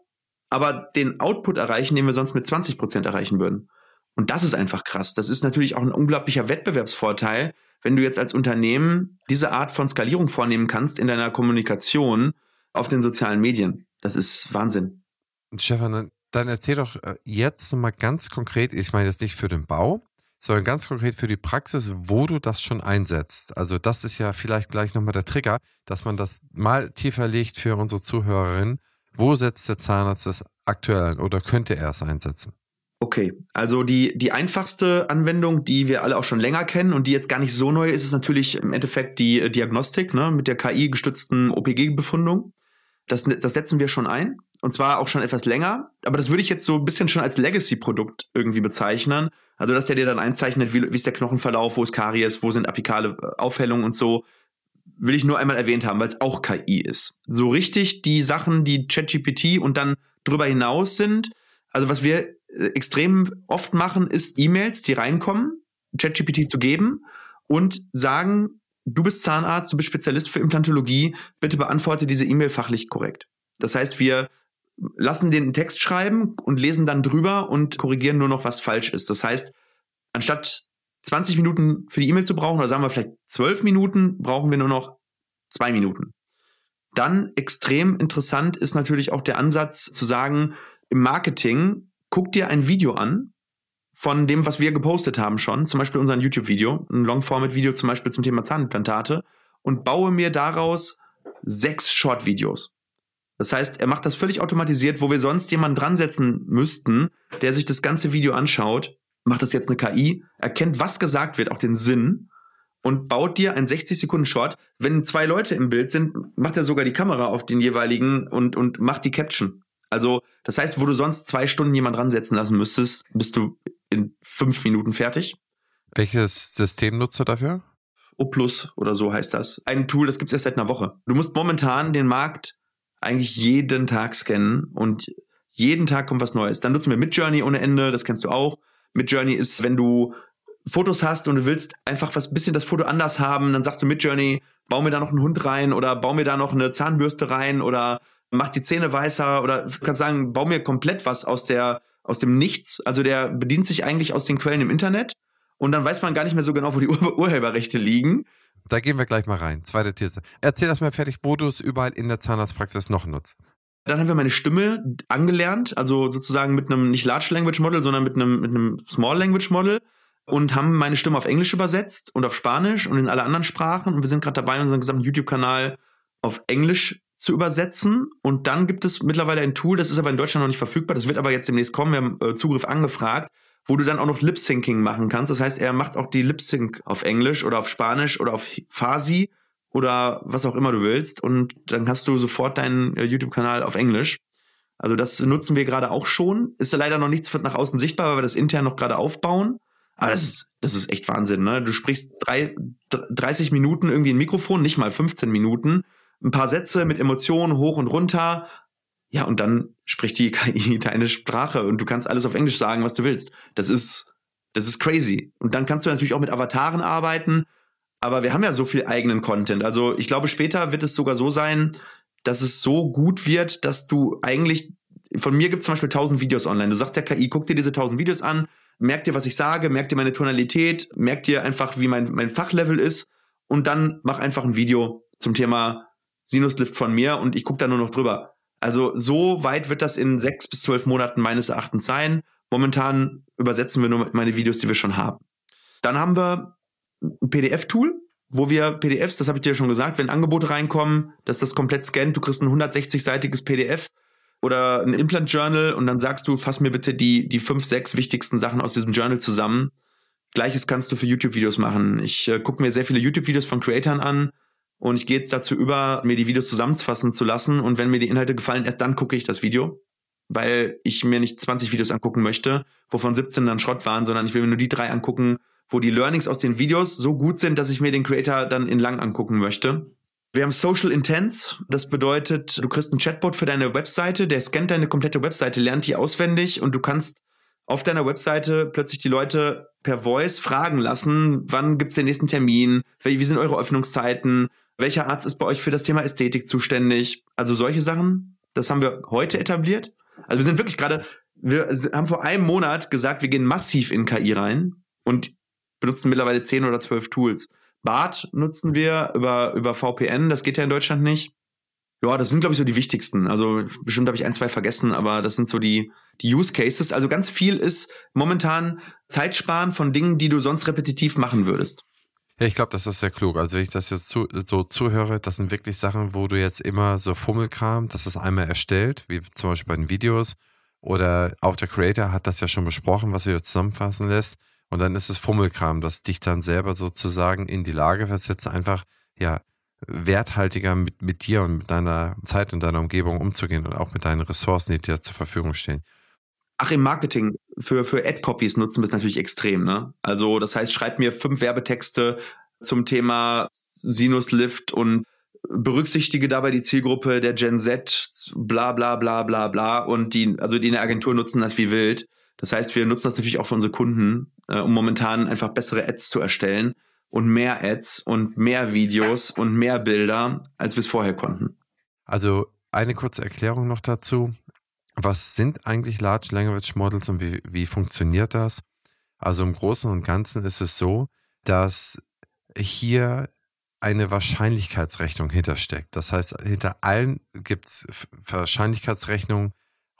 aber den Output erreichen, den wir sonst mit 20 Prozent erreichen würden. Und das ist einfach krass. Das ist natürlich auch ein unglaublicher Wettbewerbsvorteil, wenn du jetzt als Unternehmen diese Art von Skalierung vornehmen kannst in deiner Kommunikation auf den sozialen Medien. Das ist Wahnsinn. Stefan, dann erzähl doch äh, jetzt mal ganz konkret, ich meine jetzt nicht für den Bau, sondern ganz konkret für die Praxis, wo du das schon einsetzt. Also das ist ja vielleicht gleich nochmal der Trigger, dass man das mal tiefer legt für unsere Zuhörerinnen wo setzt der Zahnarzt das aktuell ein oder könnte er es einsetzen? Okay, also die, die einfachste Anwendung, die wir alle auch schon länger kennen und die jetzt gar nicht so neu ist, ist natürlich im Endeffekt die Diagnostik ne, mit der KI-gestützten OPG-Befundung. Das, das setzen wir schon ein und zwar auch schon etwas länger, aber das würde ich jetzt so ein bisschen schon als Legacy-Produkt irgendwie bezeichnen. Also, dass der dir dann einzeichnet, wie, wie ist der Knochenverlauf, wo ist Karies, wo sind apikale Aufhellungen und so will ich nur einmal erwähnt haben, weil es auch KI ist. So richtig die Sachen, die ChatGPT und dann drüber hinaus sind, also was wir äh, extrem oft machen, ist E-Mails, die reinkommen, ChatGPT zu geben und sagen, du bist Zahnarzt, du bist Spezialist für Implantologie, bitte beantworte diese E-Mail fachlich korrekt. Das heißt, wir lassen den Text schreiben und lesen dann drüber und korrigieren nur noch, was falsch ist. Das heißt, anstatt 20 Minuten für die E-Mail zu brauchen, oder sagen wir vielleicht 12 Minuten, brauchen wir nur noch zwei Minuten. Dann extrem interessant ist natürlich auch der Ansatz zu sagen, im Marketing, guck dir ein Video an von dem, was wir gepostet haben schon, zum Beispiel unser YouTube-Video, ein Long-Format-Video zum Beispiel zum Thema Zahnimplantate und baue mir daraus sechs Short-Videos. Das heißt, er macht das völlig automatisiert, wo wir sonst jemanden dran setzen müssten, der sich das ganze Video anschaut, macht das jetzt eine KI, erkennt, was gesagt wird, auch den Sinn und baut dir ein 60 Sekunden Short. Wenn zwei Leute im Bild sind, macht er sogar die Kamera auf den jeweiligen und, und macht die Caption. Also, das heißt, wo du sonst zwei Stunden jemand dran setzen lassen müsstest, bist du in fünf Minuten fertig. Welches System nutzt du dafür? O Plus oder so heißt das. Ein Tool, das gibt es erst seit einer Woche. Du musst momentan den Markt eigentlich jeden Tag scannen und jeden Tag kommt was Neues. Dann nutzen wir Midjourney ohne Ende, das kennst du auch. Midjourney ist, wenn du Fotos hast und du willst einfach was bisschen das Foto anders haben, dann sagst du Midjourney, bau mir da noch einen Hund rein oder bau mir da noch eine Zahnbürste rein oder mach die Zähne weißer oder kannst sagen, bau mir komplett was aus der aus dem Nichts. Also der bedient sich eigentlich aus den Quellen im Internet und dann weiß man gar nicht mehr so genau, wo die Ur (laughs) Urheberrechte liegen. Da gehen wir gleich mal rein. Zweite These. Erzähl das mal fertig, wo du es überall in der Zahnarztpraxis noch nutzt. Dann haben wir meine Stimme angelernt, also sozusagen mit einem nicht Large Language Model, sondern mit einem, mit einem Small Language Model und haben meine Stimme auf Englisch übersetzt und auf Spanisch und in alle anderen Sprachen. Und wir sind gerade dabei, unseren gesamten YouTube-Kanal auf Englisch zu übersetzen. Und dann gibt es mittlerweile ein Tool, das ist aber in Deutschland noch nicht verfügbar, das wird aber jetzt demnächst kommen, wir haben äh, Zugriff angefragt, wo du dann auch noch Lip-Syncing machen kannst. Das heißt, er macht auch die Lip-Sync auf Englisch oder auf Spanisch oder auf Farsi oder was auch immer du willst. Und dann hast du sofort deinen äh, YouTube-Kanal auf Englisch. Also das nutzen wir gerade auch schon. Ist ja leider noch nichts nach außen sichtbar, weil wir das intern noch gerade aufbauen. Aber das ist, das ist echt Wahnsinn, ne? Du sprichst drei, 30 Minuten irgendwie ein Mikrofon, nicht mal 15 Minuten, ein paar Sätze mit Emotionen hoch und runter. Ja, und dann spricht die (laughs) KI deine Sprache und du kannst alles auf Englisch sagen, was du willst. Das ist, das ist crazy. Und dann kannst du natürlich auch mit Avataren arbeiten. Aber wir haben ja so viel eigenen Content. Also ich glaube, später wird es sogar so sein, dass es so gut wird, dass du eigentlich, von mir gibt es zum Beispiel 1000 Videos online. Du sagst der KI, guck dir diese 1000 Videos an, merk dir, was ich sage, merk dir meine Tonalität, merk dir einfach, wie mein, mein Fachlevel ist und dann mach einfach ein Video zum Thema Sinuslift von mir und ich gucke da nur noch drüber. Also so weit wird das in sechs bis zwölf Monaten meines Erachtens sein. Momentan übersetzen wir nur meine Videos, die wir schon haben. Dann haben wir PDF-Tool, wo wir PDFs, das habe ich dir schon gesagt, wenn Angebote reinkommen, dass das komplett scannt, du kriegst ein 160-seitiges PDF oder ein Implant Journal und dann sagst du, fass mir bitte die, die fünf, sechs wichtigsten Sachen aus diesem Journal zusammen. Gleiches kannst du für YouTube-Videos machen. Ich äh, gucke mir sehr viele YouTube-Videos von Creatoren an und ich gehe jetzt dazu über, mir die Videos zusammenfassen zu lassen und wenn mir die Inhalte gefallen, erst dann gucke ich das Video, weil ich mir nicht 20 Videos angucken möchte, wovon 17 dann Schrott waren, sondern ich will mir nur die drei angucken, wo die Learnings aus den Videos so gut sind, dass ich mir den Creator dann in lang angucken möchte. Wir haben Social Intents. Das bedeutet, du kriegst einen Chatbot für deine Webseite, der scannt deine komplette Webseite, lernt die auswendig und du kannst auf deiner Webseite plötzlich die Leute per Voice fragen lassen, wann gibt's den nächsten Termin, wie sind eure Öffnungszeiten, welcher Arzt ist bei euch für das Thema Ästhetik zuständig. Also solche Sachen, das haben wir heute etabliert. Also wir sind wirklich gerade, wir haben vor einem Monat gesagt, wir gehen massiv in KI rein und benutzen mittlerweile zehn oder zwölf Tools. BART nutzen wir über, über VPN, das geht ja in Deutschland nicht. Ja, das sind, glaube ich, so die wichtigsten. Also bestimmt habe ich ein, zwei vergessen, aber das sind so die, die Use Cases. Also ganz viel ist momentan Zeitsparen von Dingen, die du sonst repetitiv machen würdest. Ja, ich glaube, das ist sehr klug. Also wenn ich das jetzt zu, so zuhöre, das sind wirklich Sachen, wo du jetzt immer so Fummelkram, das ist einmal erstellt, wie zum Beispiel bei den Videos. Oder auch der Creator hat das ja schon besprochen, was du zusammenfassen lässt. Und dann ist es Fummelkram, das dich dann selber sozusagen in die Lage versetzt, einfach, ja, werthaltiger mit, mit dir und mit deiner Zeit und deiner Umgebung umzugehen und auch mit deinen Ressourcen, die dir zur Verfügung stehen. Ach, im Marketing für, für Ad-Copies nutzen wir es natürlich extrem, ne? Also, das heißt, schreib mir fünf Werbetexte zum Thema Sinuslift und berücksichtige dabei die Zielgruppe der Gen Z, bla bla bla bla bla. Und die, also die in der Agentur nutzen das wie wild. Das heißt, wir nutzen das natürlich auch für unsere Kunden, äh, um momentan einfach bessere Ads zu erstellen und mehr Ads und mehr Videos und mehr Bilder, als wir es vorher konnten. Also eine kurze Erklärung noch dazu. Was sind eigentlich Large Language Models und wie, wie funktioniert das? Also im Großen und Ganzen ist es so, dass hier eine Wahrscheinlichkeitsrechnung hintersteckt. Das heißt, hinter allen gibt es Wahrscheinlichkeitsrechnungen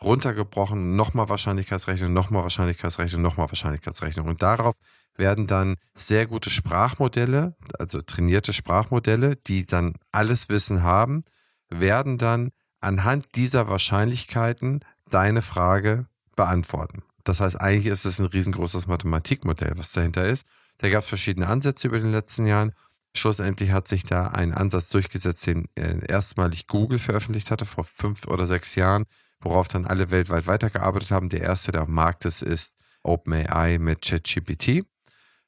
runtergebrochen, nochmal Wahrscheinlichkeitsrechnung, nochmal Wahrscheinlichkeitsrechnung, nochmal Wahrscheinlichkeitsrechnung. Und darauf werden dann sehr gute Sprachmodelle, also trainierte Sprachmodelle, die dann alles Wissen haben, werden dann anhand dieser Wahrscheinlichkeiten deine Frage beantworten. Das heißt, eigentlich ist es ein riesengroßes Mathematikmodell, was dahinter ist. Da gab es verschiedene Ansätze über den letzten Jahren. Schlussendlich hat sich da ein Ansatz durchgesetzt, den äh, erstmalig Google veröffentlicht hatte vor fünf oder sechs Jahren, worauf dann alle weltweit weitergearbeitet haben. Der erste, der am Markt ist, ist OpenAI mit ChatGPT.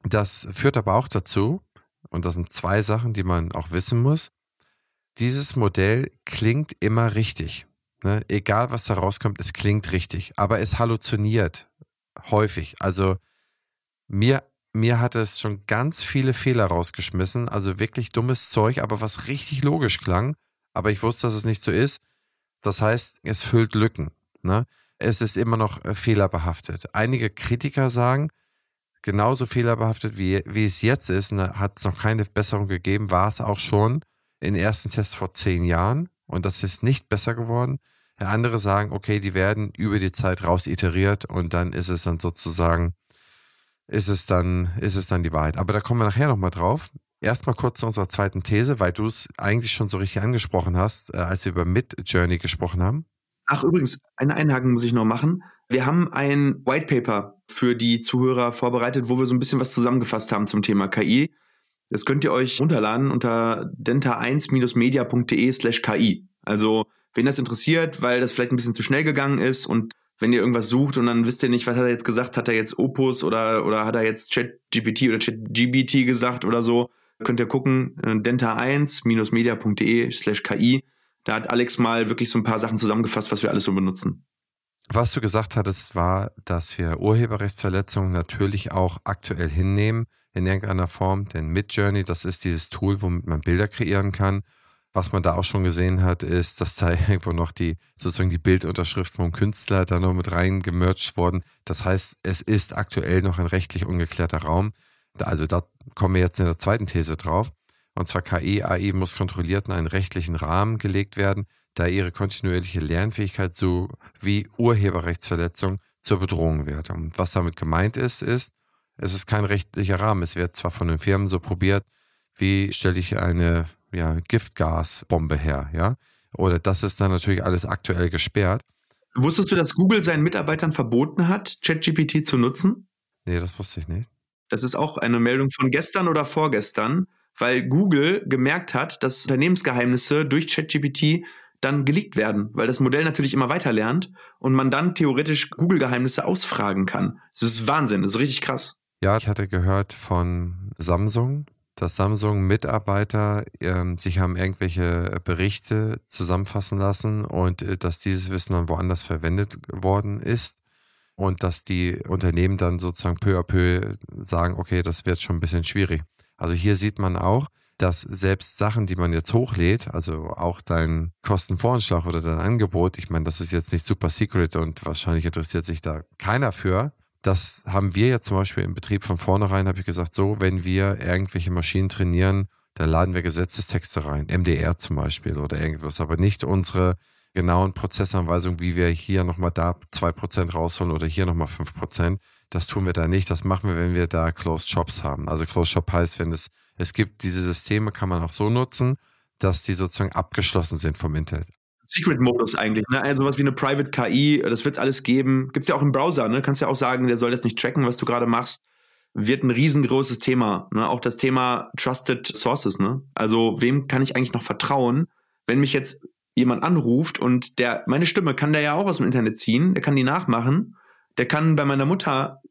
Das führt aber auch dazu, und das sind zwei Sachen, die man auch wissen muss, dieses Modell klingt immer richtig. Ne? Egal, was da rauskommt, es klingt richtig, aber es halluziniert häufig. Also mir, mir hat es schon ganz viele Fehler rausgeschmissen, also wirklich dummes Zeug, aber was richtig logisch klang. Aber ich wusste, dass es nicht so ist. Das heißt, es füllt Lücken. Ne? Es ist immer noch äh, fehlerbehaftet. Einige Kritiker sagen, genauso fehlerbehaftet wie, wie es jetzt ist, ne, hat es noch keine Besserung gegeben, war es auch schon in ersten Test vor zehn Jahren und das ist nicht besser geworden. Andere sagen, okay, die werden über die Zeit raus iteriert und dann ist es dann sozusagen, ist es dann, ist es dann die Wahrheit. Aber da kommen wir nachher nochmal drauf. Erstmal kurz zu unserer zweiten These, weil du es eigentlich schon so richtig angesprochen hast, äh, als wir über Mid-Journey gesprochen haben. Ach, übrigens, eine Einhaken muss ich noch machen. Wir haben ein White Paper für die Zuhörer vorbereitet, wo wir so ein bisschen was zusammengefasst haben zum Thema KI. Das könnt ihr euch runterladen unter denta1-media.de slash KI. Also, wen das interessiert, weil das vielleicht ein bisschen zu schnell gegangen ist und wenn ihr irgendwas sucht und dann wisst ihr nicht, was hat er jetzt gesagt, hat er jetzt Opus oder, oder hat er jetzt ChatGPT oder ChatGBT gesagt oder so, könnt ihr gucken, äh, denta1-media.de slash KI. Da hat Alex mal wirklich so ein paar Sachen zusammengefasst, was wir alles so benutzen. Was du gesagt hattest, war, dass wir Urheberrechtsverletzungen natürlich auch aktuell hinnehmen in irgendeiner Form. Denn Midjourney, das ist dieses Tool, womit man Bilder kreieren kann. Was man da auch schon gesehen hat, ist, dass da (laughs) irgendwo noch die sozusagen die Bildunterschrift vom Künstler da noch mit reingemercht worden. Das heißt, es ist aktuell noch ein rechtlich ungeklärter Raum. Also da kommen wir jetzt in der zweiten These drauf. Und zwar KI, AI muss kontrolliert in einen rechtlichen Rahmen gelegt werden, da ihre kontinuierliche Lernfähigkeit sowie Urheberrechtsverletzung zur Bedrohung wird. Und was damit gemeint ist, ist, es ist kein rechtlicher Rahmen. Es wird zwar von den Firmen so probiert, wie stelle ich eine ja, Giftgasbombe her, ja? Oder das ist dann natürlich alles aktuell gesperrt. Wusstest du, dass Google seinen Mitarbeitern verboten hat, ChatGPT zu nutzen? Nee, das wusste ich nicht. Das ist auch eine Meldung von gestern oder vorgestern, weil Google gemerkt hat, dass Unternehmensgeheimnisse durch ChatGPT dann geleakt werden, weil das Modell natürlich immer weiter lernt und man dann theoretisch Google-Geheimnisse ausfragen kann. Das ist Wahnsinn, das ist richtig krass. Ja, ich hatte gehört von Samsung, dass Samsung-Mitarbeiter äh, sich haben irgendwelche Berichte zusammenfassen lassen und äh, dass dieses Wissen dann woanders verwendet worden ist und dass die Unternehmen dann sozusagen peu à peu sagen, okay, das wird schon ein bisschen schwierig. Also hier sieht man auch, dass selbst Sachen, die man jetzt hochlädt, also auch dein Kostenvoranschlag oder dein Angebot, ich meine, das ist jetzt nicht super secret und wahrscheinlich interessiert sich da keiner für. Das haben wir ja zum Beispiel im Betrieb von vornherein, habe ich gesagt, so, wenn wir irgendwelche Maschinen trainieren, dann laden wir Gesetzestexte rein, MDR zum Beispiel oder irgendwas, aber nicht unsere genauen Prozessanweisungen, wie wir hier nochmal da zwei Prozent rausholen oder hier nochmal fünf Prozent. Das tun wir da nicht. Das machen wir, wenn wir da Closed Shops haben. Also Closed Shop heißt, wenn es, es gibt diese Systeme, kann man auch so nutzen, dass die sozusagen abgeschlossen sind vom Internet. Secret-Modus eigentlich, ne? Also was wie eine Private KI, das wird es alles geben. Gibt es ja auch im Browser, ne? Kannst ja auch sagen, der soll das nicht tracken, was du gerade machst. Wird ein riesengroßes Thema, ne? Auch das Thema Trusted Sources, ne? Also wem kann ich eigentlich noch vertrauen, wenn mich jetzt jemand anruft und der, meine Stimme kann der ja auch aus dem Internet ziehen, der kann die nachmachen, der kann bei meiner Mutter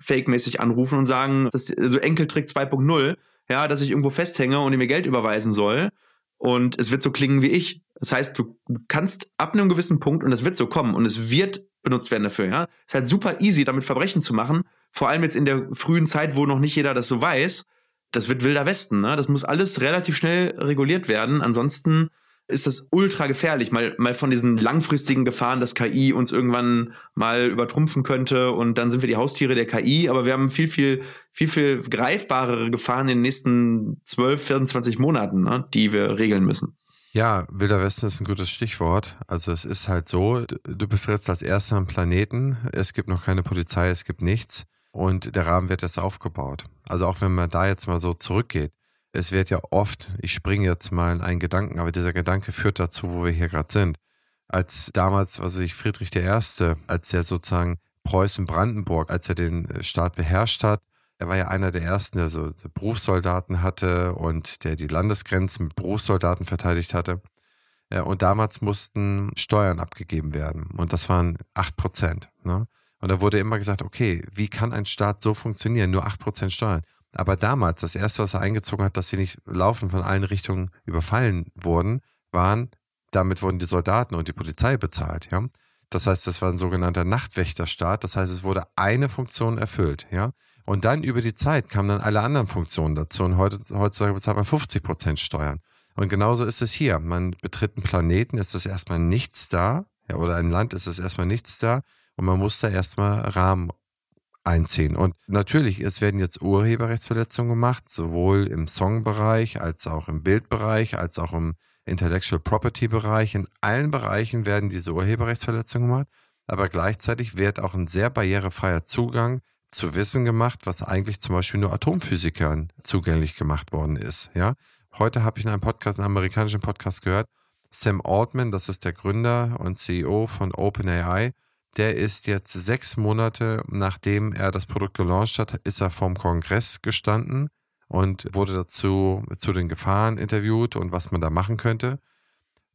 fake-mäßig anrufen und sagen, das ist so Enkeltrick 2.0, ja, dass ich irgendwo festhänge und ihm mir Geld überweisen soll. Und es wird so klingen wie ich. Das heißt, du kannst ab einem gewissen Punkt, und es wird so kommen, und es wird benutzt werden dafür, ja. Es ist halt super easy, damit Verbrechen zu machen. Vor allem jetzt in der frühen Zeit, wo noch nicht jeder das so weiß. Das wird wilder Westen, ne? Das muss alles relativ schnell reguliert werden. Ansonsten ist das ultra gefährlich, mal, mal von diesen langfristigen Gefahren, dass KI uns irgendwann mal übertrumpfen könnte und dann sind wir die Haustiere der KI, aber wir haben viel, viel, viel, viel greifbarere Gefahren in den nächsten 12, 24 Monaten, ne, die wir regeln müssen. Ja, Wilder Westen ist ein gutes Stichwort. Also es ist halt so, du bist jetzt als erster am Planeten, es gibt noch keine Polizei, es gibt nichts und der Rahmen wird jetzt aufgebaut. Also auch wenn man da jetzt mal so zurückgeht, es wird ja oft, ich springe jetzt mal in einen Gedanken, aber dieser Gedanke führt dazu, wo wir hier gerade sind. Als damals, was ich Friedrich I., als er sozusagen Preußen-Brandenburg, als er den äh, Staat beherrscht hat, er war ja einer der ersten, der so Berufssoldaten hatte und der die Landesgrenzen mit Berufssoldaten verteidigt hatte. Und damals mussten Steuern abgegeben werden. Und das waren acht Prozent. Ne? Und da wurde immer gesagt, okay, wie kann ein Staat so funktionieren? Nur acht Prozent Steuern. Aber damals, das erste, was er eingezogen hat, dass sie nicht laufen von allen Richtungen überfallen wurden, waren, damit wurden die Soldaten und die Polizei bezahlt, ja. Das heißt, das war ein sogenannter Nachtwächterstaat. Das heißt, es wurde eine Funktion erfüllt, ja. Und dann über die Zeit kamen dann alle anderen Funktionen dazu. Und heute, heutzutage bezahlt man 50 Prozent Steuern. Und genauso ist es hier. Man betritt einen Planeten, ist es erstmal nichts da, ja, oder ein Land ist es erstmal nichts da. Und man muss da erstmal Rahmen einziehen. Und natürlich, es werden jetzt Urheberrechtsverletzungen gemacht, sowohl im Songbereich als auch im Bildbereich, als auch im Intellectual Property Bereich. In allen Bereichen werden diese Urheberrechtsverletzungen gemacht, aber gleichzeitig wird auch ein sehr barrierefreier Zugang zu Wissen gemacht, was eigentlich zum Beispiel nur Atomphysikern zugänglich gemacht worden ist. Ja, heute habe ich in einem Podcast, einem amerikanischen Podcast gehört, Sam Altman, das ist der Gründer und CEO von OpenAI, der ist jetzt sechs Monate, nachdem er das Produkt gelauncht hat, ist er vom Kongress gestanden und wurde dazu zu den Gefahren interviewt und was man da machen könnte.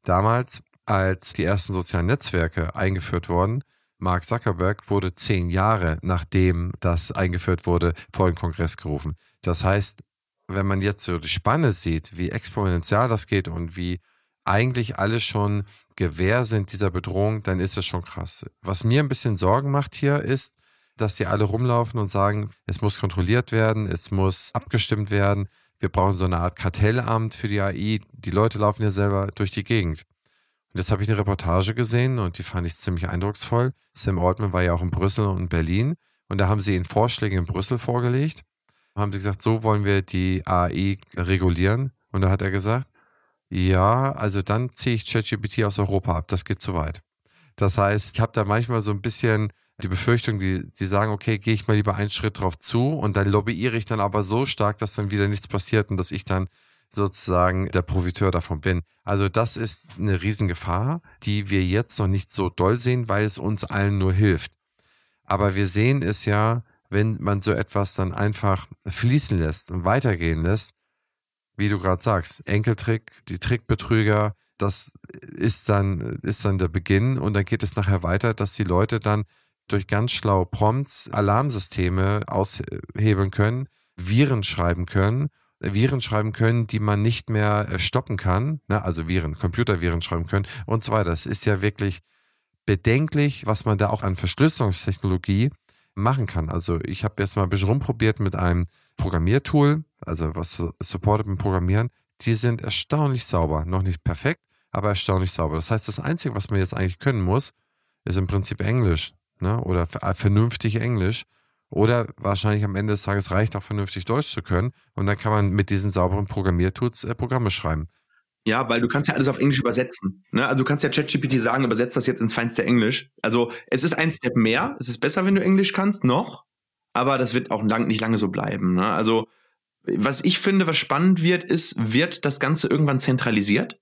Damals, als die ersten sozialen Netzwerke eingeführt wurden, Mark Zuckerberg wurde zehn Jahre nachdem das eingeführt wurde, vor den Kongress gerufen. Das heißt, wenn man jetzt so die Spanne sieht, wie exponentiell das geht und wie eigentlich alle schon Gewehr sind dieser Bedrohung, dann ist das schon krass. Was mir ein bisschen Sorgen macht hier ist, dass die alle rumlaufen und sagen, es muss kontrolliert werden, es muss abgestimmt werden, wir brauchen so eine Art Kartellamt für die AI. Die Leute laufen ja selber durch die Gegend. Und jetzt habe ich eine Reportage gesehen und die fand ich ziemlich eindrucksvoll. Sam Altman war ja auch in Brüssel und Berlin und da haben sie ihnen Vorschläge in Brüssel vorgelegt. Haben sie gesagt, so wollen wir die AI regulieren. Und da hat er gesagt, ja, also dann ziehe ich ChatGPT aus Europa ab. Das geht zu weit. Das heißt, ich habe da manchmal so ein bisschen die Befürchtung, die, die sagen, okay, gehe ich mal lieber einen Schritt drauf zu und dann lobbyiere ich dann aber so stark, dass dann wieder nichts passiert und dass ich dann sozusagen der Profiteur davon bin. Also das ist eine Riesengefahr, die wir jetzt noch nicht so doll sehen, weil es uns allen nur hilft. Aber wir sehen es ja, wenn man so etwas dann einfach fließen lässt und weitergehen lässt, wie du gerade sagst, Enkeltrick, die Trickbetrüger, das ist dann, ist dann der Beginn und dann geht es nachher weiter, dass die Leute dann durch ganz schlaue Prompts Alarmsysteme aushebeln können, Viren schreiben können, Viren schreiben können, die man nicht mehr äh, stoppen kann, ne? also Viren, Computerviren schreiben können und so weiter. Das ist ja wirklich bedenklich, was man da auch an Verschlüsselungstechnologie machen kann. Also ich habe jetzt mal ein bisschen rumprobiert mit einem Programmiertool, also was supportet mit Programmieren. Die sind erstaunlich sauber. Noch nicht perfekt, aber erstaunlich sauber. Das heißt, das Einzige, was man jetzt eigentlich können muss, ist im Prinzip Englisch ne? oder äh, vernünftig Englisch. Oder wahrscheinlich am Ende des Tages reicht auch vernünftig Deutsch zu können. Und dann kann man mit diesen sauberen Programmiertools äh, Programme schreiben. Ja, weil du kannst ja alles auf Englisch übersetzen. Ne? Also du kannst ja ChatGPT sagen, übersetzt das jetzt ins feinste Englisch. Also es ist ein Step mehr. Es ist besser, wenn du Englisch kannst, noch. Aber das wird auch lang, nicht lange so bleiben. Ne? Also was ich finde, was spannend wird, ist, wird das Ganze irgendwann zentralisiert?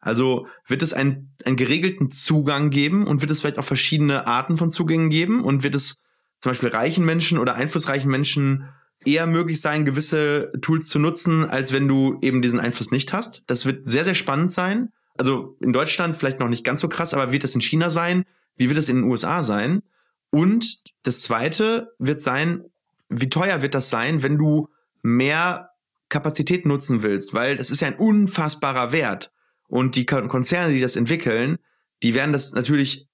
Also wird es einen, einen geregelten Zugang geben und wird es vielleicht auch verschiedene Arten von Zugängen geben und wird es zum Beispiel reichen Menschen oder einflussreichen Menschen eher möglich sein, gewisse Tools zu nutzen, als wenn du eben diesen Einfluss nicht hast. Das wird sehr, sehr spannend sein. Also in Deutschland vielleicht noch nicht ganz so krass, aber wird das in China sein? Wie wird es in den USA sein? Und das zweite wird sein, wie teuer wird das sein, wenn du mehr Kapazität nutzen willst? Weil das ist ja ein unfassbarer Wert. Und die Konzerne, die das entwickeln, die werden das natürlich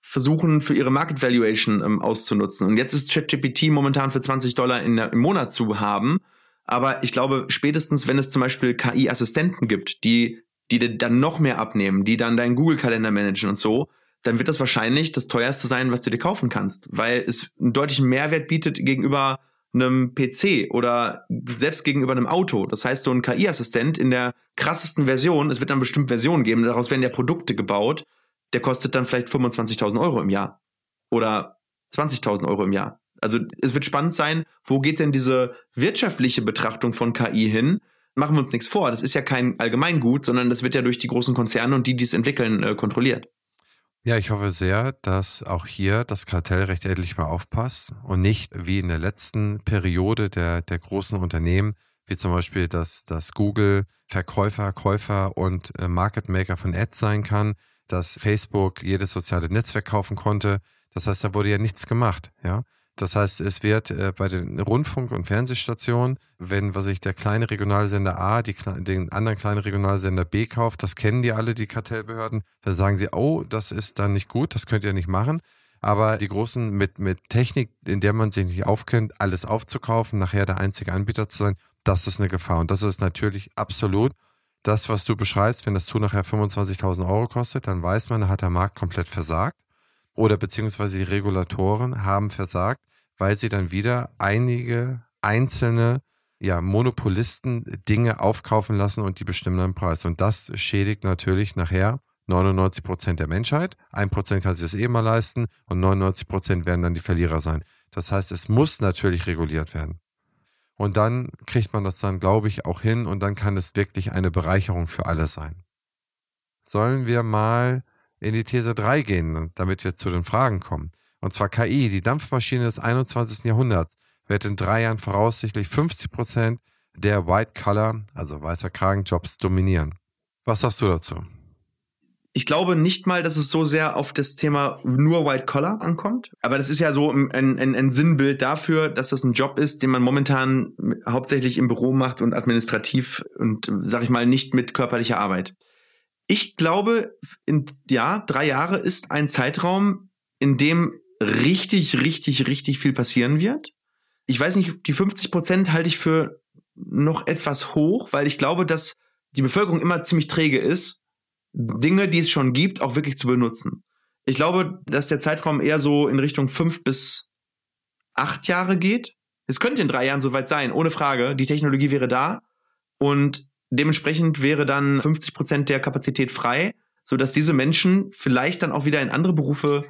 versuchen, für ihre Market Valuation ähm, auszunutzen. Und jetzt ist ChatGPT momentan für 20 Dollar in, im Monat zu haben. Aber ich glaube, spätestens, wenn es zum Beispiel KI-Assistenten gibt, die die dir dann noch mehr abnehmen, die dann deinen Google-Kalender managen und so, dann wird das wahrscheinlich das teuerste sein, was du dir kaufen kannst, weil es einen deutlichen Mehrwert bietet gegenüber einem PC oder selbst gegenüber einem Auto. Das heißt, so ein KI-Assistent in der krassesten Version, es wird dann bestimmt Versionen geben, daraus werden ja Produkte gebaut, der kostet dann vielleicht 25.000 Euro im Jahr oder 20.000 Euro im Jahr. Also es wird spannend sein, wo geht denn diese wirtschaftliche Betrachtung von KI hin? Machen wir uns nichts vor, das ist ja kein Allgemeingut, sondern das wird ja durch die großen Konzerne und die, die es entwickeln, äh, kontrolliert. Ja, ich hoffe sehr, dass auch hier das Kartellrecht endlich mal aufpasst und nicht wie in der letzten Periode der, der großen Unternehmen, wie zum Beispiel, dass, dass Google Verkäufer, Käufer und äh, Market Maker von Ads sein kann, dass Facebook jedes soziale Netzwerk kaufen konnte. Das heißt, da wurde ja nichts gemacht, ja. Das heißt, es wird äh, bei den Rundfunk- und Fernsehstationen, wenn, was ich, der kleine Regionalsender A die, den anderen kleinen Regionalsender B kauft, das kennen die alle, die Kartellbehörden, dann sagen sie, oh, das ist dann nicht gut, das könnt ihr nicht machen. Aber die großen mit, mit Technik, in der man sich nicht aufkennt, alles aufzukaufen, nachher der einzige Anbieter zu sein, das ist eine Gefahr. Und das ist natürlich absolut das, was du beschreibst, wenn das Tool nachher 25.000 Euro kostet, dann weiß man, da hat der Markt komplett versagt. Oder beziehungsweise die Regulatoren haben versagt weil sie dann wieder einige einzelne ja, Monopolisten Dinge aufkaufen lassen und die bestimmen dann Preis. Und das schädigt natürlich nachher 99 Prozent der Menschheit. Ein Prozent kann sich das eh mal leisten und 99 Prozent werden dann die Verlierer sein. Das heißt, es muss natürlich reguliert werden. Und dann kriegt man das dann, glaube ich, auch hin und dann kann es wirklich eine Bereicherung für alle sein. Sollen wir mal in die These 3 gehen, damit wir zu den Fragen kommen? Und zwar KI, die Dampfmaschine des 21. Jahrhunderts, wird in drei Jahren voraussichtlich 50 Prozent der White-Collar, also weißer Kragenjobs, dominieren. Was sagst du dazu? Ich glaube nicht mal, dass es so sehr auf das Thema nur White Collar ankommt. Aber das ist ja so ein, ein, ein Sinnbild dafür, dass das ein Job ist, den man momentan hauptsächlich im Büro macht und administrativ und, sag ich mal, nicht mit körperlicher Arbeit. Ich glaube, in, ja, drei Jahre ist ein Zeitraum, in dem richtig, richtig, richtig viel passieren wird. Ich weiß nicht, die 50 Prozent halte ich für noch etwas hoch, weil ich glaube, dass die Bevölkerung immer ziemlich träge ist, Dinge, die es schon gibt, auch wirklich zu benutzen. Ich glaube, dass der Zeitraum eher so in Richtung fünf bis acht Jahre geht. Es könnte in drei Jahren soweit sein, ohne Frage. Die Technologie wäre da und dementsprechend wäre dann 50 Prozent der Kapazität frei, sodass diese Menschen vielleicht dann auch wieder in andere Berufe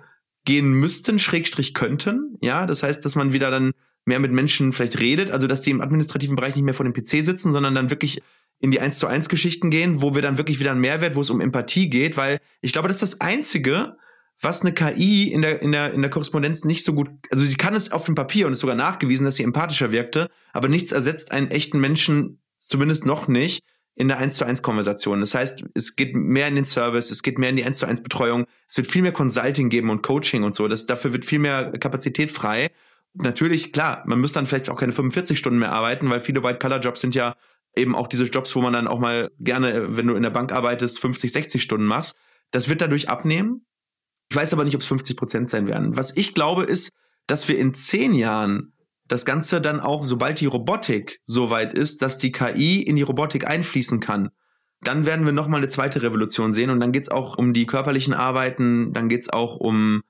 gehen müssten, Schrägstrich könnten. Ja, das heißt, dass man wieder dann mehr mit Menschen vielleicht redet, also dass die im administrativen Bereich nicht mehr vor dem PC sitzen, sondern dann wirklich in die 1 zu 1 Geschichten gehen, wo wir dann wirklich wieder einen Mehrwert, wo es um Empathie geht, weil ich glaube, das ist das Einzige, was eine KI in der, in der, in der Korrespondenz nicht so gut, also sie kann es auf dem Papier und ist sogar nachgewiesen, dass sie empathischer wirkte, aber nichts ersetzt einen echten Menschen, zumindest noch nicht, in der 1 zu 1 Konversation. Das heißt, es geht mehr in den Service, es geht mehr in die 1 zu 1 Betreuung, es wird viel mehr Consulting geben und Coaching und so. Das, dafür wird viel mehr Kapazität frei. Natürlich, klar, man muss dann vielleicht auch keine 45 Stunden mehr arbeiten, weil viele White-Color-Jobs sind ja eben auch diese Jobs, wo man dann auch mal gerne, wenn du in der Bank arbeitest, 50, 60 Stunden machst. Das wird dadurch abnehmen. Ich weiß aber nicht, ob es 50 Prozent sein werden. Was ich glaube, ist, dass wir in zehn Jahren das Ganze dann auch, sobald die Robotik so weit ist, dass die KI in die Robotik einfließen kann, dann werden wir nochmal eine zweite Revolution sehen und dann geht es auch um die körperlichen Arbeiten, dann geht es auch um,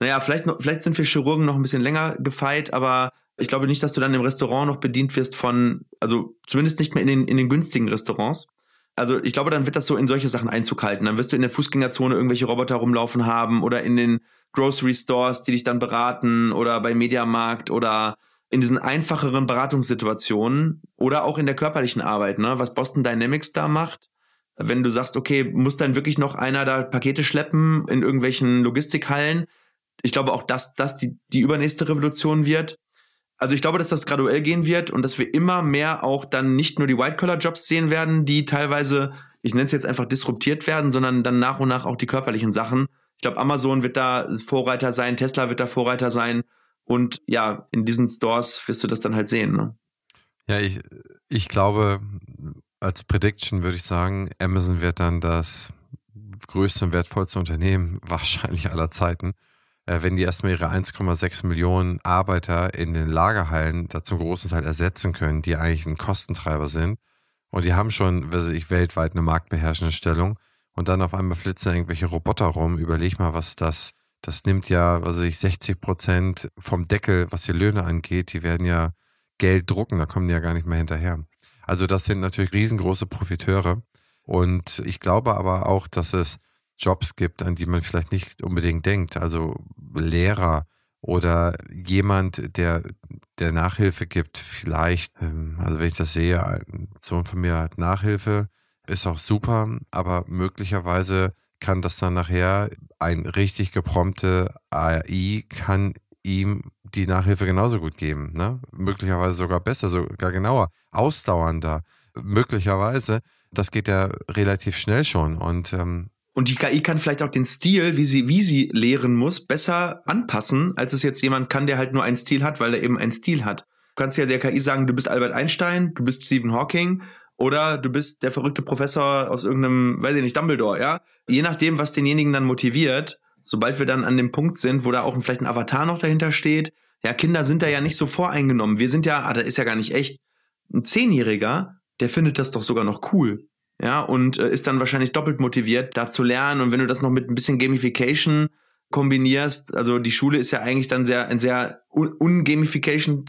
naja, vielleicht, vielleicht sind wir Chirurgen noch ein bisschen länger gefeit, aber ich glaube nicht, dass du dann im Restaurant noch bedient wirst von, also zumindest nicht mehr in den, in den günstigen Restaurants. Also ich glaube, dann wird das so in solche Sachen Einzug halten. Dann wirst du in der Fußgängerzone irgendwelche Roboter rumlaufen haben oder in den Grocery Stores, die dich dann beraten oder bei Mediamarkt oder in diesen einfacheren Beratungssituationen oder auch in der körperlichen Arbeit, ne, was Boston Dynamics da macht, wenn du sagst, okay, muss dann wirklich noch einer da Pakete schleppen in irgendwelchen Logistikhallen? Ich glaube auch, dass das die, die übernächste Revolution wird. Also ich glaube, dass das graduell gehen wird und dass wir immer mehr auch dann nicht nur die White-Collar-Jobs sehen werden, die teilweise, ich nenne es jetzt einfach disruptiert werden, sondern dann nach und nach auch die körperlichen Sachen. Ich glaube, Amazon wird da Vorreiter sein, Tesla wird da Vorreiter sein und ja, in diesen Stores wirst du das dann halt sehen. Ne? Ja, ich, ich glaube, als Prediction würde ich sagen, Amazon wird dann das größte und wertvollste Unternehmen (laughs) wahrscheinlich aller Zeiten. Äh, wenn die erstmal ihre 1,6 Millionen Arbeiter in den Lagerhallen da zum großen Teil ersetzen können, die eigentlich ein Kostentreiber sind und die haben schon, weiß ich, weltweit eine marktbeherrschende Stellung und dann auf einmal flitzen irgendwelche Roboter rum. Überleg mal, was das, das nimmt ja, was weiß ich, 60 Prozent vom Deckel, was die Löhne angeht. Die werden ja Geld drucken, da kommen die ja gar nicht mehr hinterher. Also das sind natürlich riesengroße Profiteure. Und ich glaube aber auch, dass es Jobs gibt, an die man vielleicht nicht unbedingt denkt. Also Lehrer oder jemand, der, der Nachhilfe gibt, vielleicht, ähm, also wenn ich das sehe, ein Sohn von mir hat Nachhilfe, ist auch super, aber möglicherweise kann das dann nachher ein richtig geprompte AI kann ihm die Nachhilfe genauso gut geben, ne? Möglicherweise sogar besser, sogar genauer, ausdauernder, möglicherweise. Das geht ja relativ schnell schon und ähm, und die KI kann vielleicht auch den Stil, wie sie, wie sie lehren muss, besser anpassen, als es jetzt jemand kann, der halt nur einen Stil hat, weil er eben einen Stil hat. Du kannst ja der KI sagen, du bist Albert Einstein, du bist Stephen Hawking oder du bist der verrückte Professor aus irgendeinem, weiß ich nicht, Dumbledore, ja. Je nachdem, was denjenigen dann motiviert, sobald wir dann an dem Punkt sind, wo da auch vielleicht ein Avatar noch dahinter steht, ja, Kinder sind da ja nicht so voreingenommen. Wir sind ja, ah, das ist ja gar nicht echt. Ein Zehnjähriger, der findet das doch sogar noch cool ja, und äh, ist dann wahrscheinlich doppelt motiviert, da zu lernen. Und wenn du das noch mit ein bisschen Gamification kombinierst, also die Schule ist ja eigentlich dann sehr ein sehr ungamification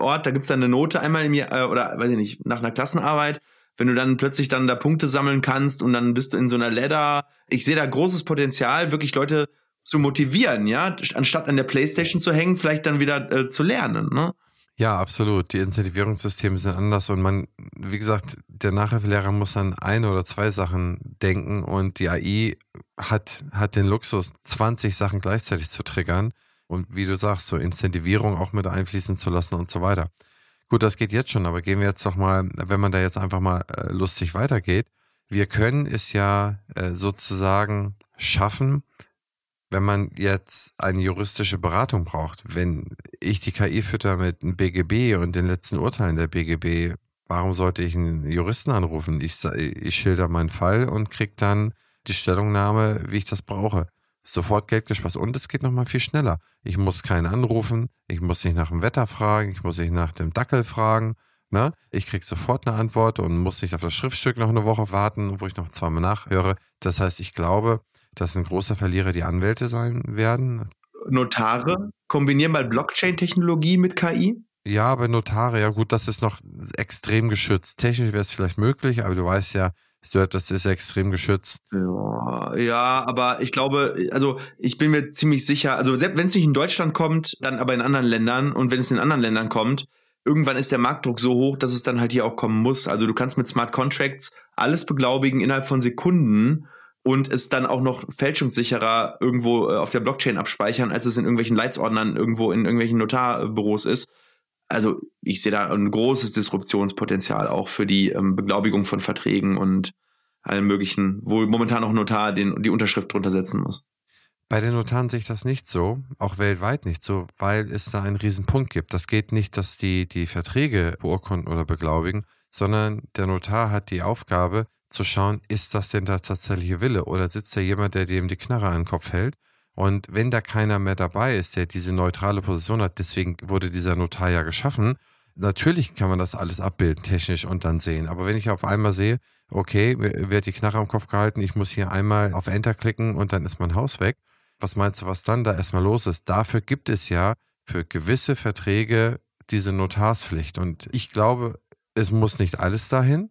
Ort, da gibt's dann eine Note einmal im Jahr, äh, oder weiß ich nicht, nach einer Klassenarbeit. Wenn du dann plötzlich dann da Punkte sammeln kannst und dann bist du in so einer Ladder. Ich sehe da großes Potenzial, wirklich Leute zu motivieren, ja, anstatt an der Playstation zu hängen, vielleicht dann wieder äh, zu lernen, ne? Ja, absolut. Die Incentivierungssysteme sind anders und man, wie gesagt, der Nachhilfelehrer muss an eine oder zwei Sachen denken und die AI hat, hat den Luxus, 20 Sachen gleichzeitig zu triggern und wie du sagst, so Incentivierung auch mit einfließen zu lassen und so weiter. Gut, das geht jetzt schon, aber gehen wir jetzt doch mal, wenn man da jetzt einfach mal äh, lustig weitergeht. Wir können es ja äh, sozusagen schaffen, wenn man jetzt eine juristische Beratung braucht, wenn ich die KI fütter mit dem BGB und den letzten Urteilen der BGB, warum sollte ich einen Juristen anrufen? Ich, ich schilder meinen Fall und krieg dann die Stellungnahme, wie ich das brauche. Sofort Geld gespeist. Und es geht nochmal viel schneller. Ich muss keinen anrufen, ich muss nicht nach dem Wetter fragen, ich muss nicht nach dem Dackel fragen. Ne? Ich krieg sofort eine Antwort und muss nicht auf das Schriftstück noch eine Woche warten, wo ich noch zweimal nachhöre. Das heißt, ich glaube, dass ein großer Verlierer die Anwälte sein werden. Notare kombinieren mal Blockchain-Technologie mit KI? Ja, aber Notare, ja gut, das ist noch extrem geschützt. Technisch wäre es vielleicht möglich, aber du weißt ja, das ist extrem geschützt. Ja, ja, aber ich glaube, also ich bin mir ziemlich sicher, also selbst wenn es nicht in Deutschland kommt, dann aber in anderen Ländern und wenn es in anderen Ländern kommt, irgendwann ist der Marktdruck so hoch, dass es dann halt hier auch kommen muss. Also du kannst mit Smart Contracts alles beglaubigen innerhalb von Sekunden und es dann auch noch fälschungssicherer irgendwo äh, auf der Blockchain abspeichern, als es in irgendwelchen Leitsordnern irgendwo in irgendwelchen Notarbüros ist. Also ich sehe da ein großes Disruptionspotenzial auch für die ähm, Beglaubigung von Verträgen und allen möglichen, wo momentan auch Notar den, die Unterschrift drunter setzen muss. Bei den Notaren sehe ich das nicht so, auch weltweit nicht so, weil es da einen riesen Punkt gibt. Das geht nicht, dass die die Verträge beurkunden oder beglaubigen, sondern der Notar hat die Aufgabe, zu schauen, ist das denn der tatsächliche Wille oder sitzt da jemand, der dem die Knarre an den Kopf hält? Und wenn da keiner mehr dabei ist, der diese neutrale Position hat, deswegen wurde dieser Notar ja geschaffen, natürlich kann man das alles abbilden, technisch und dann sehen. Aber wenn ich auf einmal sehe, okay, wird die Knarre am Kopf gehalten, ich muss hier einmal auf Enter klicken und dann ist mein Haus weg. Was meinst du, was dann da erstmal los ist? Dafür gibt es ja für gewisse Verträge diese Notarspflicht. Und ich glaube, es muss nicht alles dahin.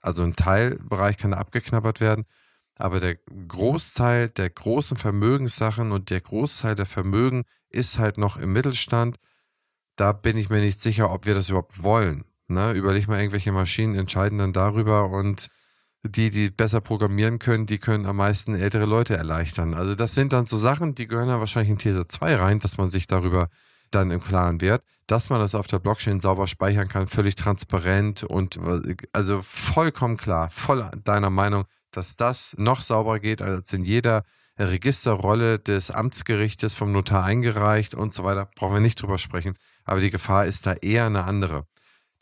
Also ein Teilbereich kann abgeknabbert werden, aber der Großteil der großen Vermögenssachen und der Großteil der Vermögen ist halt noch im Mittelstand. Da bin ich mir nicht sicher, ob wir das überhaupt wollen. Ne? Überleg mal, irgendwelche Maschinen entscheiden dann darüber und die, die besser programmieren können, die können am meisten ältere Leute erleichtern. Also das sind dann so Sachen, die gehören dann wahrscheinlich in These 2 rein, dass man sich darüber dann im Klaren wird, dass man das auf der Blockchain sauber speichern kann, völlig transparent und also vollkommen klar, voll deiner Meinung, dass das noch sauberer geht als in jeder Registerrolle des Amtsgerichtes vom Notar eingereicht und so weiter. Brauchen wir nicht drüber sprechen. Aber die Gefahr ist da eher eine andere.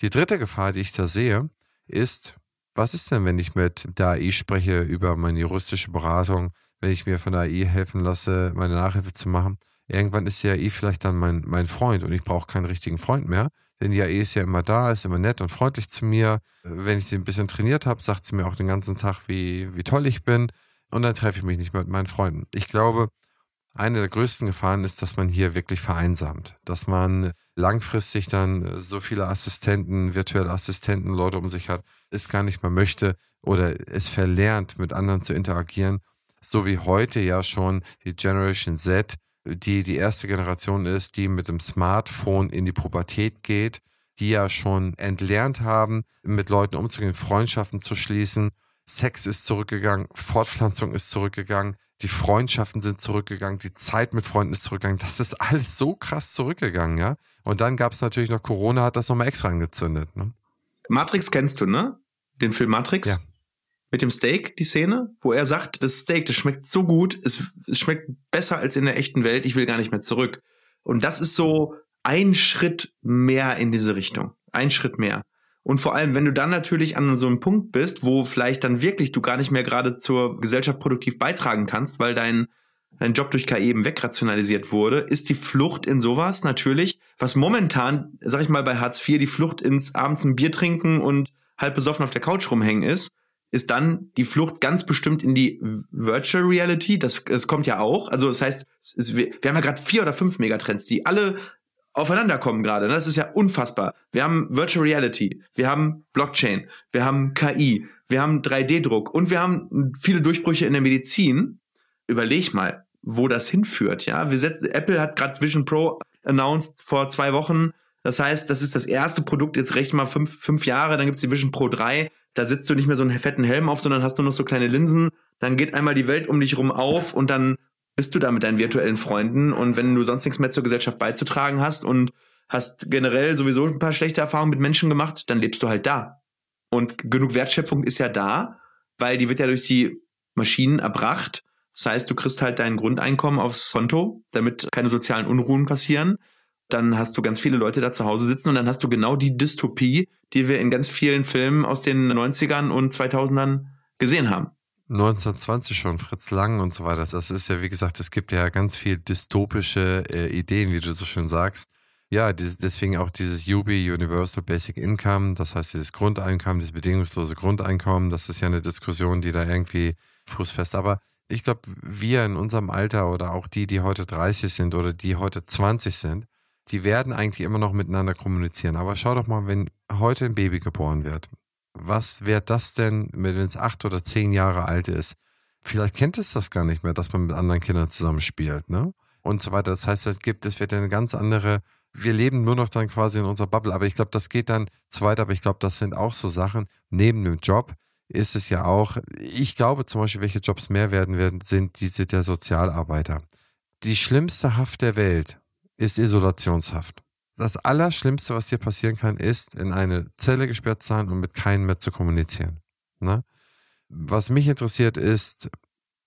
Die dritte Gefahr, die ich da sehe, ist, was ist denn, wenn ich mit der AI spreche über meine juristische Beratung, wenn ich mir von der AI helfen lasse, meine Nachhilfe zu machen? Irgendwann ist ja eh vielleicht dann mein, mein Freund und ich brauche keinen richtigen Freund mehr, Denn die AE ist ja immer da, ist immer nett und freundlich zu mir. Wenn ich sie ein bisschen trainiert habe, sagt sie mir auch den ganzen Tag, wie, wie toll ich bin. Und dann treffe ich mich nicht mehr mit meinen Freunden. Ich glaube, eine der größten Gefahren ist, dass man hier wirklich vereinsamt, dass man langfristig dann so viele Assistenten, virtuelle Assistenten, Leute um sich hat, es gar nicht mehr möchte oder es verlernt, mit anderen zu interagieren, so wie heute ja schon die Generation Z, die die erste Generation ist, die mit dem Smartphone in die Pubertät geht, die ja schon entlernt haben, mit Leuten umzugehen, Freundschaften zu schließen. Sex ist zurückgegangen, Fortpflanzung ist zurückgegangen, die Freundschaften sind zurückgegangen, die Zeit mit Freunden ist zurückgegangen. Das ist alles so krass zurückgegangen, ja. Und dann gab es natürlich noch Corona, hat das nochmal extra angezündet. Ne? Matrix kennst du, ne? Den Film Matrix? Ja. Mit dem Steak, die Szene, wo er sagt, das Steak, das schmeckt so gut, es, es schmeckt besser als in der echten Welt, ich will gar nicht mehr zurück. Und das ist so ein Schritt mehr in diese Richtung. Ein Schritt mehr. Und vor allem, wenn du dann natürlich an so einem Punkt bist, wo vielleicht dann wirklich du gar nicht mehr gerade zur Gesellschaft produktiv beitragen kannst, weil dein, dein Job durch KI eben wegrationalisiert wurde, ist die Flucht in sowas natürlich, was momentan, sag ich mal, bei Hartz IV die Flucht ins abends ein Bier trinken und halb besoffen auf der Couch rumhängen ist, ist dann die Flucht ganz bestimmt in die Virtual Reality. Das, das kommt ja auch. Also das heißt, es, wir, wir haben ja gerade vier oder fünf Megatrends, die alle aufeinander kommen gerade. Ne? Das ist ja unfassbar. Wir haben Virtual Reality, wir haben Blockchain, wir haben KI, wir haben 3D-Druck und wir haben viele Durchbrüche in der Medizin. Überleg mal, wo das hinführt. Ja, wir setzen, Apple hat gerade Vision Pro announced vor zwei Wochen. Das heißt, das ist das erste Produkt, jetzt recht mal fünf, fünf Jahre, dann gibt's die Vision Pro 3. Da sitzt du nicht mehr so einen fetten Helm auf, sondern hast du noch so kleine Linsen. Dann geht einmal die Welt um dich rum auf und dann bist du da mit deinen virtuellen Freunden und wenn du sonst nichts mehr zur Gesellschaft beizutragen hast und hast generell sowieso ein paar schlechte Erfahrungen mit Menschen gemacht, dann lebst du halt da. Und genug Wertschöpfung ist ja da, weil die wird ja durch die Maschinen erbracht. Das heißt, du kriegst halt dein Grundeinkommen aufs Konto, damit keine sozialen Unruhen passieren. Dann hast du ganz viele Leute da zu Hause sitzen und dann hast du genau die Dystopie, die wir in ganz vielen Filmen aus den 90ern und 2000ern gesehen haben. 1920 schon, Fritz Lang und so weiter. Das ist ja, wie gesagt, es gibt ja ganz viel dystopische äh, Ideen, wie du so schön sagst. Ja, deswegen auch dieses UBI, Universal Basic Income, das heißt dieses Grundeinkommen, dieses bedingungslose Grundeinkommen, das ist ja eine Diskussion, die da irgendwie fußfest. Aber ich glaube, wir in unserem Alter oder auch die, die heute 30 sind oder die heute 20 sind, die werden eigentlich immer noch miteinander kommunizieren. Aber schau doch mal, wenn heute ein Baby geboren wird was wäre das denn, wenn es acht oder zehn Jahre alt ist? Vielleicht kennt es das gar nicht mehr, dass man mit anderen Kindern zusammenspielt, ne? Und so weiter. Das heißt, es gibt, es wird eine ganz andere, wir leben nur noch dann quasi in unserer Bubble. Aber ich glaube, das geht dann zu weit. Aber ich glaube, das sind auch so Sachen. Neben dem Job ist es ja auch, ich glaube zum Beispiel, welche Jobs mehr werden werden, sind diese der Sozialarbeiter. Die schlimmste Haft der Welt ist Isolationshaft das Allerschlimmste, was dir passieren kann, ist, in eine Zelle gesperrt zu sein und mit keinem mehr zu kommunizieren. Ne? Was mich interessiert ist,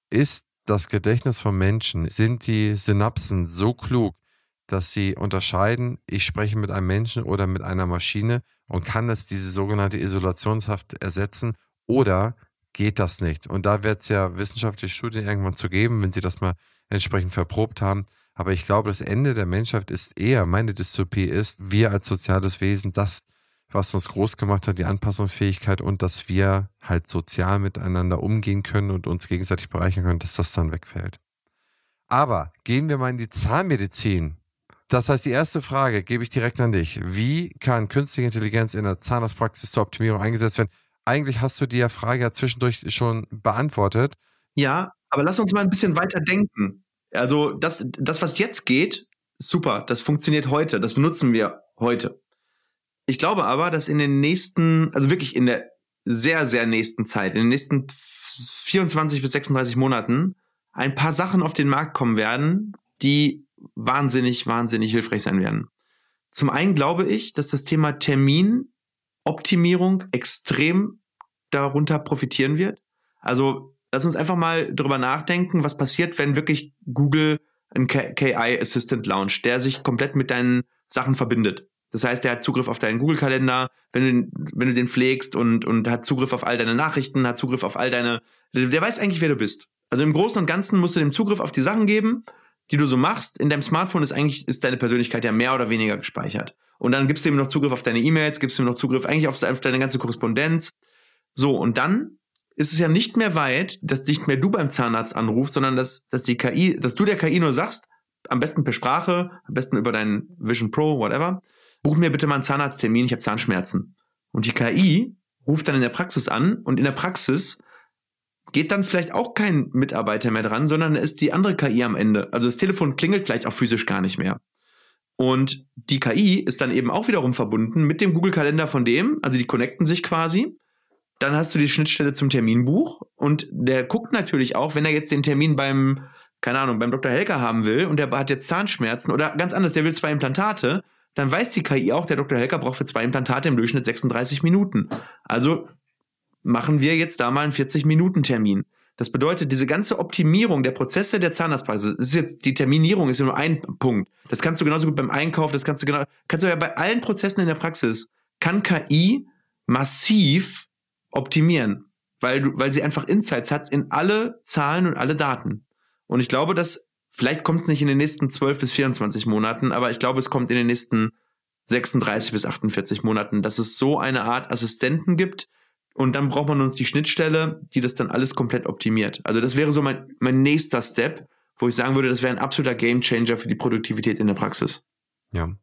ist das Gedächtnis von Menschen, sind die Synapsen so klug, dass sie unterscheiden, ich spreche mit einem Menschen oder mit einer Maschine und kann es diese sogenannte Isolationshaft ersetzen oder geht das nicht? Und da wird es ja wissenschaftliche Studien irgendwann zu geben, wenn sie das mal entsprechend verprobt haben, aber ich glaube, das Ende der Menschheit ist eher, meine Dystopie ist, wir als soziales Wesen, das, was uns groß gemacht hat, die Anpassungsfähigkeit und dass wir halt sozial miteinander umgehen können und uns gegenseitig bereichern können, dass das dann wegfällt. Aber gehen wir mal in die Zahnmedizin. Das heißt, die erste Frage gebe ich direkt an dich. Wie kann künstliche Intelligenz in der Zahnarztpraxis zur Optimierung eingesetzt werden? Eigentlich hast du die Frage ja zwischendurch schon beantwortet. Ja, aber lass uns mal ein bisschen weiter denken. Also das, das, was jetzt geht, super, das funktioniert heute, das benutzen wir heute. Ich glaube aber, dass in den nächsten, also wirklich in der sehr, sehr nächsten Zeit, in den nächsten 24 bis 36 Monaten, ein paar Sachen auf den Markt kommen werden, die wahnsinnig, wahnsinnig hilfreich sein werden. Zum einen glaube ich, dass das Thema Terminoptimierung extrem darunter profitieren wird. Also lass uns einfach mal drüber nachdenken, was passiert, wenn wirklich Google einen KI Assistant launcht, der sich komplett mit deinen Sachen verbindet. Das heißt, der hat Zugriff auf deinen Google-Kalender, wenn du, wenn du den pflegst und, und hat Zugriff auf all deine Nachrichten, hat Zugriff auf all deine, der weiß eigentlich, wer du bist. Also im Großen und Ganzen musst du dem Zugriff auf die Sachen geben, die du so machst, in deinem Smartphone ist eigentlich, ist deine Persönlichkeit ja mehr oder weniger gespeichert. Und dann gibst du ihm noch Zugriff auf deine E-Mails, gibst du ihm noch Zugriff eigentlich auf, auf deine ganze Korrespondenz. So, und dann ist es ja nicht mehr weit, dass nicht mehr du beim Zahnarzt anrufst, sondern dass, dass die KI, dass du der KI nur sagst, am besten per Sprache, am besten über deinen Vision Pro, whatever, buch mir bitte mal einen Zahnarzttermin, ich habe Zahnschmerzen. Und die KI ruft dann in der Praxis an und in der Praxis geht dann vielleicht auch kein Mitarbeiter mehr dran, sondern ist die andere KI am Ende. Also das Telefon klingelt vielleicht auch physisch gar nicht mehr. Und die KI ist dann eben auch wiederum verbunden mit dem Google-Kalender von dem, also die connecten sich quasi. Dann hast du die Schnittstelle zum Terminbuch und der guckt natürlich auch, wenn er jetzt den Termin beim, keine Ahnung, beim Dr. Helker haben will und der hat jetzt Zahnschmerzen oder ganz anders, der will zwei Implantate, dann weiß die KI auch, der Dr. Helker braucht für zwei Implantate im Durchschnitt 36 Minuten. Also machen wir jetzt da mal einen 40-Minuten-Termin. Das bedeutet, diese ganze Optimierung der Prozesse der Zahnarztpraxis, ist jetzt, die Terminierung ist ja nur ein Punkt. Das kannst du genauso gut beim Einkauf, das kannst du genau, kannst du ja bei allen Prozessen in der Praxis, kann KI massiv optimieren, weil weil sie einfach Insights hat in alle Zahlen und alle Daten. Und ich glaube, dass vielleicht kommt es nicht in den nächsten 12 bis 24 Monaten, aber ich glaube, es kommt in den nächsten 36 bis 48 Monaten, dass es so eine Art Assistenten gibt, und dann braucht man noch die Schnittstelle, die das dann alles komplett optimiert. Also das wäre so mein, mein nächster Step, wo ich sagen würde, das wäre ein absoluter Gamechanger für die Produktivität in der Praxis. Ja.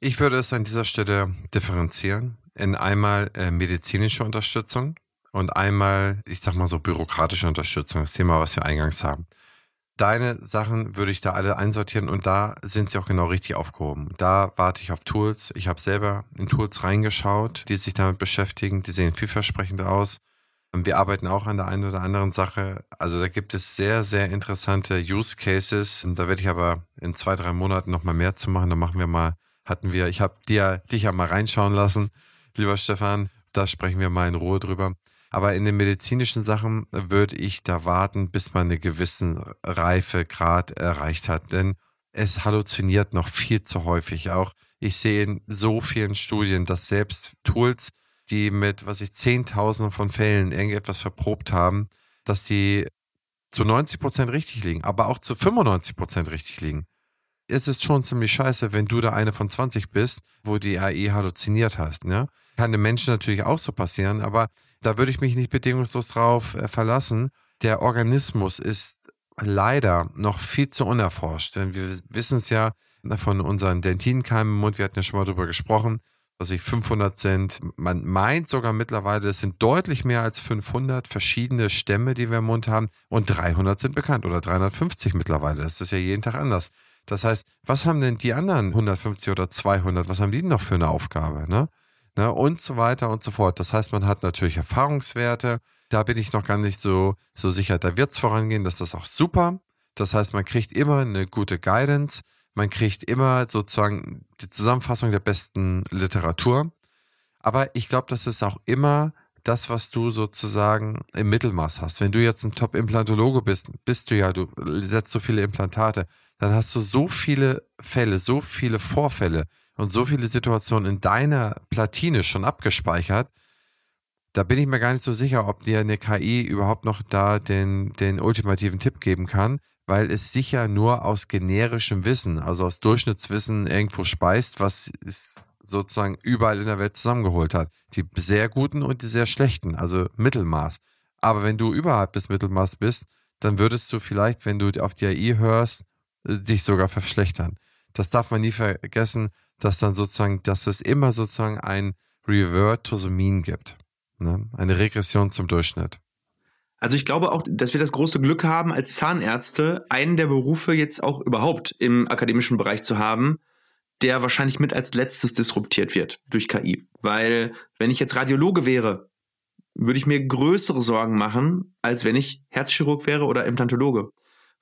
Ich würde es an dieser Stelle differenzieren in einmal äh, medizinische Unterstützung und einmal, ich sag mal so, bürokratische Unterstützung, das Thema, was wir eingangs haben. Deine Sachen würde ich da alle einsortieren und da sind sie auch genau richtig aufgehoben. Da warte ich auf Tools. Ich habe selber in Tools reingeschaut, die sich damit beschäftigen. Die sehen vielversprechend aus. Wir arbeiten auch an der einen oder anderen Sache. Also da gibt es sehr, sehr interessante Use Cases. Und da werde ich aber in zwei, drei Monaten nochmal mehr zu machen. Da machen wir mal, hatten wir, ich habe dir, dich ja mal reinschauen lassen, lieber Stefan. Da sprechen wir mal in Ruhe drüber. Aber in den medizinischen Sachen würde ich da warten, bis man eine gewissen Reifegrad erreicht hat. Denn es halluziniert noch viel zu häufig. Auch ich sehe in so vielen Studien, dass selbst Tools, die mit, was ich, Zehntausenden von Fällen irgendetwas verprobt haben, dass die zu 90 Prozent richtig liegen, aber auch zu 95 Prozent richtig liegen. Es ist schon ziemlich scheiße, wenn du da eine von 20 bist, wo die AI halluziniert hast. Ne? Kann dem Menschen natürlich auch so passieren, aber da würde ich mich nicht bedingungslos drauf äh, verlassen. Der Organismus ist leider noch viel zu unerforscht. Denn wir wissen es ja von unseren Dentinkeimen im Mund, wir hatten ja schon mal drüber gesprochen, dass ich 500 sind. Man meint sogar mittlerweile, es sind deutlich mehr als 500 verschiedene Stämme, die wir im Mund haben. Und 300 sind bekannt oder 350 mittlerweile. Das ist ja jeden Tag anders. Das heißt, was haben denn die anderen 150 oder 200, was haben die denn noch für eine Aufgabe? Ne? Ne, und so weiter und so fort. Das heißt, man hat natürlich Erfahrungswerte. Da bin ich noch gar nicht so, so sicher. Da wird es vorangehen, das ist auch super. Das heißt, man kriegt immer eine gute Guidance. Man kriegt immer sozusagen die Zusammenfassung der besten Literatur. Aber ich glaube, das ist auch immer das, was du sozusagen im Mittelmaß hast. Wenn du jetzt ein Top-Implantologe bist, bist du ja, du setzt so viele Implantate, dann hast du so viele Fälle, so viele Vorfälle, und so viele Situationen in deiner Platine schon abgespeichert, da bin ich mir gar nicht so sicher, ob dir eine KI überhaupt noch da den, den ultimativen Tipp geben kann, weil es sicher nur aus generischem Wissen, also aus Durchschnittswissen irgendwo speist, was es sozusagen überall in der Welt zusammengeholt hat. Die sehr guten und die sehr schlechten, also Mittelmaß. Aber wenn du überhalb des Mittelmaß bist, dann würdest du vielleicht, wenn du auf die AI hörst, dich sogar verschlechtern. Das darf man nie vergessen dass dann sozusagen, dass es immer sozusagen ein Revert to the Mean gibt. Ne? Eine Regression zum Durchschnitt. Also ich glaube auch, dass wir das große Glück haben, als Zahnärzte einen der Berufe jetzt auch überhaupt im akademischen Bereich zu haben, der wahrscheinlich mit als letztes disruptiert wird durch KI. Weil wenn ich jetzt Radiologe wäre, würde ich mir größere Sorgen machen, als wenn ich Herzchirurg wäre oder Implantologe.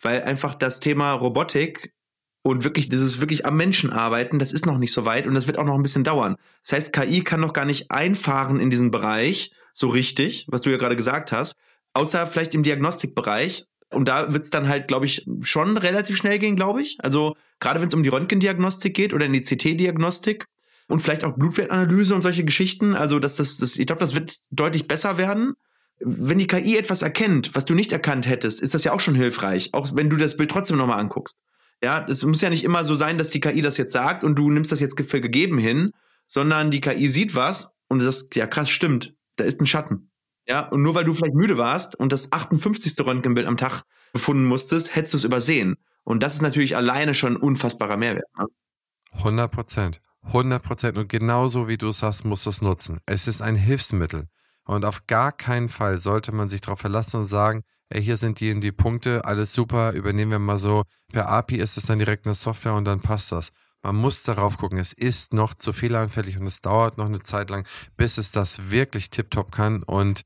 Weil einfach das Thema Robotik und wirklich dieses wirklich am Menschen arbeiten, das ist noch nicht so weit und das wird auch noch ein bisschen dauern. Das heißt, KI kann noch gar nicht einfahren in diesen Bereich so richtig, was du ja gerade gesagt hast, außer vielleicht im Diagnostikbereich. Und da wird es dann halt, glaube ich, schon relativ schnell gehen, glaube ich. Also gerade wenn es um die Röntgendiagnostik geht oder in die CT-Diagnostik und vielleicht auch Blutwertanalyse und solche Geschichten. Also das, das, das, ich glaube, das wird deutlich besser werden. Wenn die KI etwas erkennt, was du nicht erkannt hättest, ist das ja auch schon hilfreich, auch wenn du das Bild trotzdem nochmal anguckst. Ja, es muss ja nicht immer so sein, dass die KI das jetzt sagt und du nimmst das jetzt für gegeben hin, sondern die KI sieht was und das, ja krass, stimmt, da ist ein Schatten. Ja, und nur weil du vielleicht müde warst und das 58. Röntgenbild am Tag befunden musstest, hättest du es übersehen. Und das ist natürlich alleine schon ein unfassbarer Mehrwert. Ne? 100 Prozent. 100 Prozent. Und genauso wie du es hast, musst du es nutzen. Es ist ein Hilfsmittel. Und auf gar keinen Fall sollte man sich darauf verlassen und sagen, ey, hier sind die in die Punkte, alles super, übernehmen wir mal so. Per API ist es dann direkt eine Software und dann passt das. Man muss darauf gucken, es ist noch zu fehleranfällig und es dauert noch eine Zeit lang, bis es das wirklich tiptop kann. Und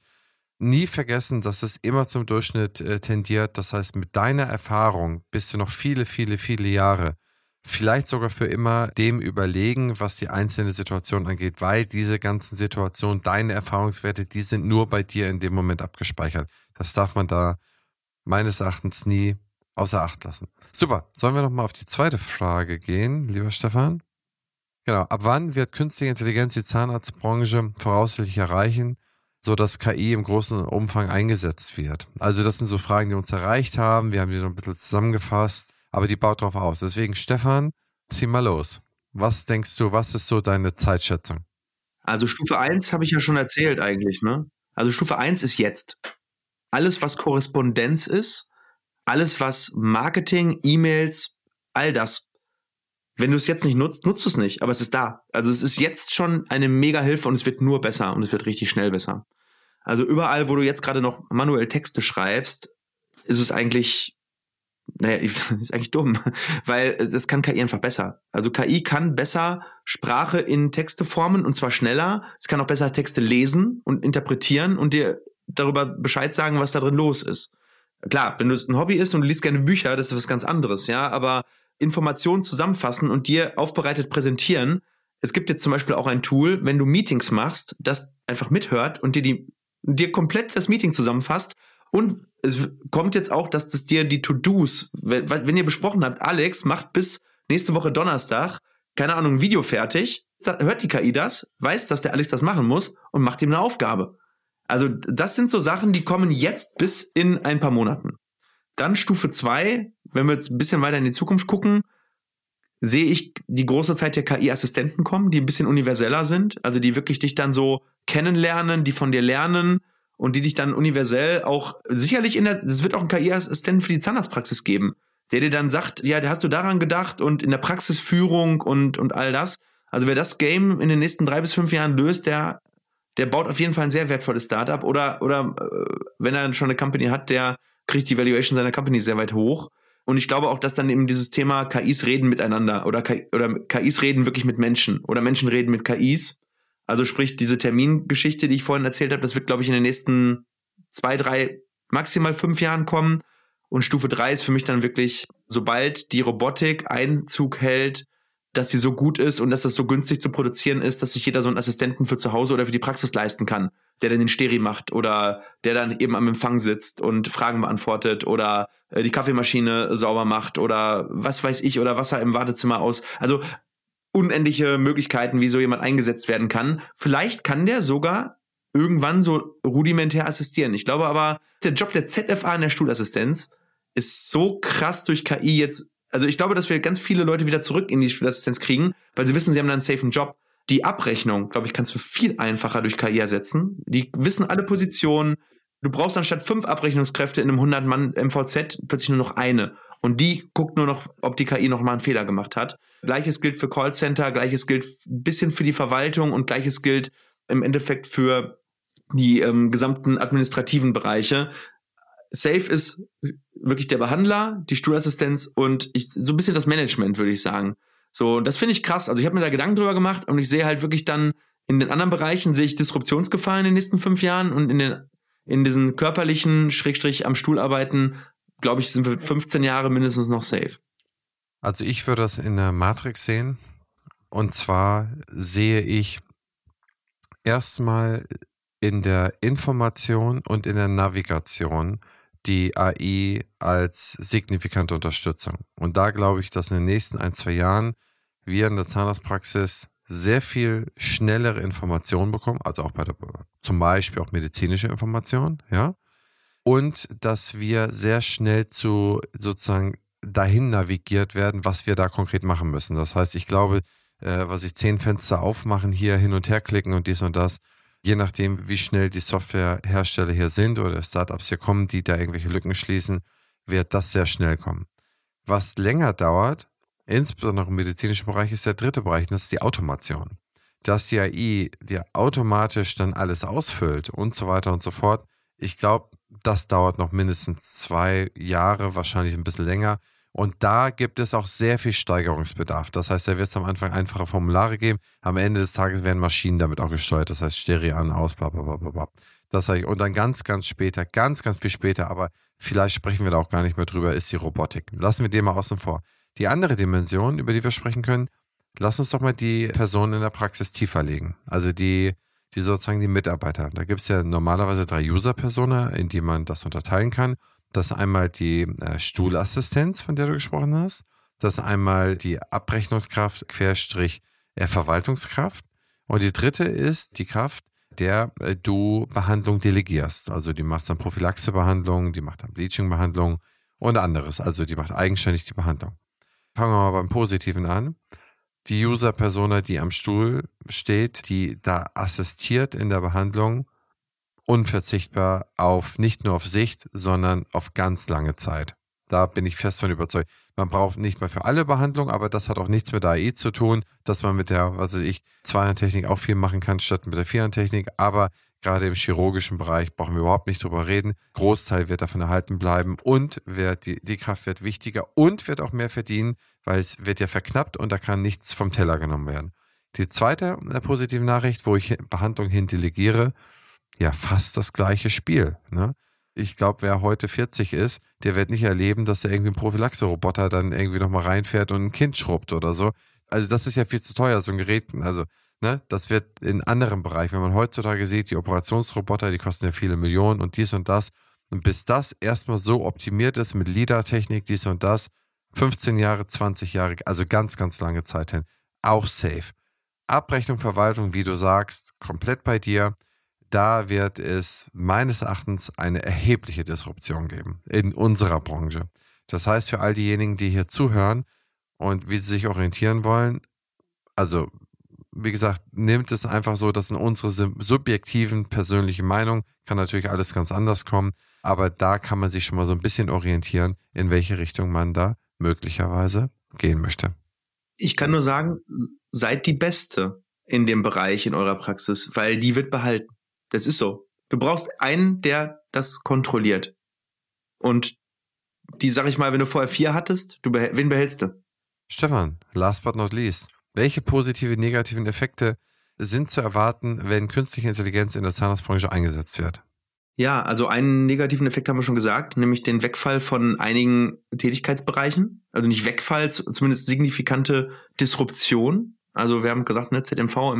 nie vergessen, dass es immer zum Durchschnitt äh, tendiert. Das heißt, mit deiner Erfahrung bist du noch viele, viele, viele Jahre, vielleicht sogar für immer dem überlegen, was die einzelne Situation angeht, weil diese ganzen Situationen, deine Erfahrungswerte, die sind nur bei dir in dem Moment abgespeichert. Das darf man da meines Erachtens nie außer Acht lassen. Super. Sollen wir nochmal auf die zweite Frage gehen, lieber Stefan? Genau. Ab wann wird künstliche Intelligenz die Zahnarztbranche voraussichtlich erreichen? so dass KI im großen Umfang eingesetzt wird. Also das sind so Fragen, die uns erreicht haben. Wir haben die noch ein bisschen zusammengefasst, aber die baut drauf aus. Deswegen, Stefan, zieh mal los. Was denkst du, was ist so deine Zeitschätzung? Also Stufe 1 habe ich ja schon erzählt eigentlich, ne? Also Stufe 1 ist jetzt. Alles, was Korrespondenz ist, alles, was Marketing, E-Mails, all das. Wenn du es jetzt nicht nutzt, nutzt du es nicht, aber es ist da. Also es ist jetzt schon eine mega Hilfe und es wird nur besser und es wird richtig schnell besser. Also überall, wo du jetzt gerade noch manuell Texte schreibst, ist es eigentlich, naja, (laughs) ist eigentlich dumm, (laughs) weil es, es kann KI einfach besser. Also KI kann besser Sprache in Texte formen und zwar schneller. Es kann auch besser Texte lesen und interpretieren und dir darüber Bescheid sagen, was da drin los ist. Klar, wenn du es ein Hobby ist und du liest gerne Bücher, das ist was ganz anderes, ja, aber Informationen zusammenfassen und dir aufbereitet präsentieren. Es gibt jetzt zum Beispiel auch ein Tool, wenn du Meetings machst, das einfach mithört und dir die dir komplett das Meeting zusammenfasst. Und es kommt jetzt auch, dass das dir die To-Dos, wenn, wenn ihr besprochen habt, Alex macht bis nächste Woche Donnerstag, keine Ahnung, ein Video fertig, hört die KI das, weiß, dass der Alex das machen muss und macht ihm eine Aufgabe. Also das sind so Sachen, die kommen jetzt bis in ein paar Monaten. Dann Stufe zwei, wenn wir jetzt ein bisschen weiter in die Zukunft gucken, sehe ich die große Zeit der KI-Assistenten kommen, die ein bisschen universeller sind, also die wirklich dich dann so kennenlernen, die von dir lernen und die dich dann universell auch sicherlich in der, es wird auch einen KI-Assistenten für die Zahnarztpraxis geben, der dir dann sagt, ja, hast du daran gedacht und in der Praxisführung und, und all das. Also wer das Game in den nächsten drei bis fünf Jahren löst, der, der baut auf jeden Fall ein sehr wertvolles Startup oder, oder äh, wenn er schon eine Company hat, der kriegt die Valuation seiner Company sehr weit hoch. Und ich glaube auch, dass dann eben dieses Thema KIs reden miteinander oder, KI, oder KIs reden wirklich mit Menschen oder Menschen reden mit KIs. Also sprich, diese Termingeschichte, die ich vorhin erzählt habe, das wird, glaube ich, in den nächsten zwei, drei, maximal fünf Jahren kommen. Und Stufe drei ist für mich dann wirklich, sobald die Robotik Einzug hält, dass sie so gut ist und dass das so günstig zu produzieren ist, dass sich jeder so einen Assistenten für zu Hause oder für die Praxis leisten kann, der dann den Steri macht oder der dann eben am Empfang sitzt und Fragen beantwortet oder äh, die Kaffeemaschine sauber macht oder was weiß ich oder Wasser im Wartezimmer aus. Also unendliche Möglichkeiten, wie so jemand eingesetzt werden kann. Vielleicht kann der sogar irgendwann so rudimentär assistieren. Ich glaube aber, der Job der ZFA in der Stuhlassistenz ist so krass durch KI jetzt also ich glaube, dass wir ganz viele Leute wieder zurück in die Schulassistenz kriegen, weil sie wissen, sie haben dann einen safen Job. Die Abrechnung, glaube ich, kannst du viel einfacher durch KI ersetzen. Die wissen alle Positionen. Du brauchst anstatt fünf Abrechnungskräfte in einem 100-Mann-MVZ plötzlich nur noch eine. Und die guckt nur noch, ob die KI noch mal einen Fehler gemacht hat. Gleiches gilt für Callcenter, gleiches gilt ein bisschen für die Verwaltung und gleiches gilt im Endeffekt für die ähm, gesamten administrativen Bereiche. Safe ist wirklich der Behandler, die Stuhlassistenz und ich, so ein bisschen das Management, würde ich sagen. So, das finde ich krass. Also ich habe mir da Gedanken drüber gemacht und ich sehe halt wirklich dann in den anderen Bereichen sehe ich Disruptionsgefahr in den nächsten fünf Jahren und in den in diesen körperlichen Schrägstrich am Stuhl arbeiten, glaube ich, sind wir 15 Jahre mindestens noch safe. Also ich würde das in der Matrix sehen. Und zwar sehe ich erstmal in der Information und in der Navigation die AI als signifikante Unterstützung. Und da glaube ich, dass in den nächsten ein, zwei Jahren wir in der Zahnarztpraxis sehr viel schnellere Informationen bekommen, also auch bei der, zum Beispiel auch medizinische Informationen, ja. Und dass wir sehr schnell zu sozusagen dahin navigiert werden, was wir da konkret machen müssen. Das heißt, ich glaube, äh, was ich zehn Fenster aufmachen, hier hin und her klicken und dies und das, je nachdem, wie schnell die Softwarehersteller hier sind oder Startups hier kommen, die da irgendwelche Lücken schließen, wird das sehr schnell kommen. Was länger dauert, insbesondere im medizinischen Bereich, ist der dritte Bereich, das ist die Automation. Dass die AI dir automatisch dann alles ausfüllt und so weiter und so fort. Ich glaube, das dauert noch mindestens zwei Jahre, wahrscheinlich ein bisschen länger. Und da gibt es auch sehr viel Steigerungsbedarf. Das heißt, da wird es am Anfang einfache Formulare geben. Am Ende des Tages werden Maschinen damit auch gesteuert. Das heißt, Stereo an, aus, bla, bla, bla, bla. Das heißt, und dann ganz, ganz später, ganz, ganz viel später, aber vielleicht sprechen wir da auch gar nicht mehr drüber, ist die Robotik. Lassen wir den mal außen vor. Die andere Dimension, über die wir sprechen können, lass uns doch mal die Personen in der Praxis tiefer legen. Also die, die sozusagen die Mitarbeiter. Da gibt es ja normalerweise drei User-Personen, in die man das unterteilen kann. Das einmal die äh, Stuhlassistenz, von der du gesprochen hast. Das einmal die Abrechnungskraft, Querstrich, äh, Verwaltungskraft. Und die dritte ist die Kraft, der äh, du Behandlung delegierst. Also die machst dann Prophylaxebehandlung, die macht dann Bleachingbehandlung und anderes. Also die macht eigenständig die Behandlung. Fangen wir mal beim Positiven an. Die User-Persona, die am Stuhl steht, die da assistiert in der Behandlung, unverzichtbar auf nicht nur auf Sicht, sondern auf ganz lange Zeit. Da bin ich fest von überzeugt. Man braucht nicht mehr für alle Behandlungen, aber das hat auch nichts mit AI zu tun, dass man mit der, was weiß ich, Zweiertechnik auch viel machen kann, statt mit der Vierertechnik. Aber gerade im chirurgischen Bereich brauchen wir überhaupt nicht drüber reden. Großteil wird davon erhalten bleiben und wird die, die Kraft wird wichtiger und wird auch mehr verdienen, weil es wird ja verknappt und da kann nichts vom Teller genommen werden. Die zweite äh, positive Nachricht, wo ich Behandlung hin delegiere, ja fast das gleiche Spiel. Ne? Ich glaube, wer heute 40 ist, der wird nicht erleben, dass er irgendwie ein Prophylaxe-Roboter dann irgendwie nochmal reinfährt und ein Kind schrubbt oder so. Also das ist ja viel zu teuer, so ein Gerät. Also, ne, das wird in anderen Bereichen, wenn man heutzutage sieht, die Operationsroboter, die kosten ja viele Millionen und dies und das. Und bis das erstmal so optimiert ist mit LIDAR-Technik, dies und das, 15 Jahre, 20 Jahre, also ganz, ganz lange Zeit hin, auch safe. Abrechnung, Verwaltung, wie du sagst, komplett bei dir da wird es meines Erachtens eine erhebliche Disruption geben in unserer Branche. Das heißt, für all diejenigen, die hier zuhören und wie sie sich orientieren wollen, also wie gesagt, nimmt es einfach so, dass in unsere subjektiven persönlichen Meinung kann natürlich alles ganz anders kommen, aber da kann man sich schon mal so ein bisschen orientieren, in welche Richtung man da möglicherweise gehen möchte. Ich kann nur sagen, seid die Beste in dem Bereich in eurer Praxis, weil die wird behalten. Das ist so. Du brauchst einen, der das kontrolliert. Und die, sag ich mal, wenn du vorher vier hattest, du behält, wen behältst du? Stefan, last but not least. Welche positive, negativen Effekte sind zu erwarten, wenn künstliche Intelligenz in der Zahnarztbranche eingesetzt wird? Ja, also einen negativen Effekt haben wir schon gesagt, nämlich den Wegfall von einigen Tätigkeitsbereichen. Also nicht Wegfall, zumindest signifikante Disruption. Also wir haben gesagt, ne, ZMV,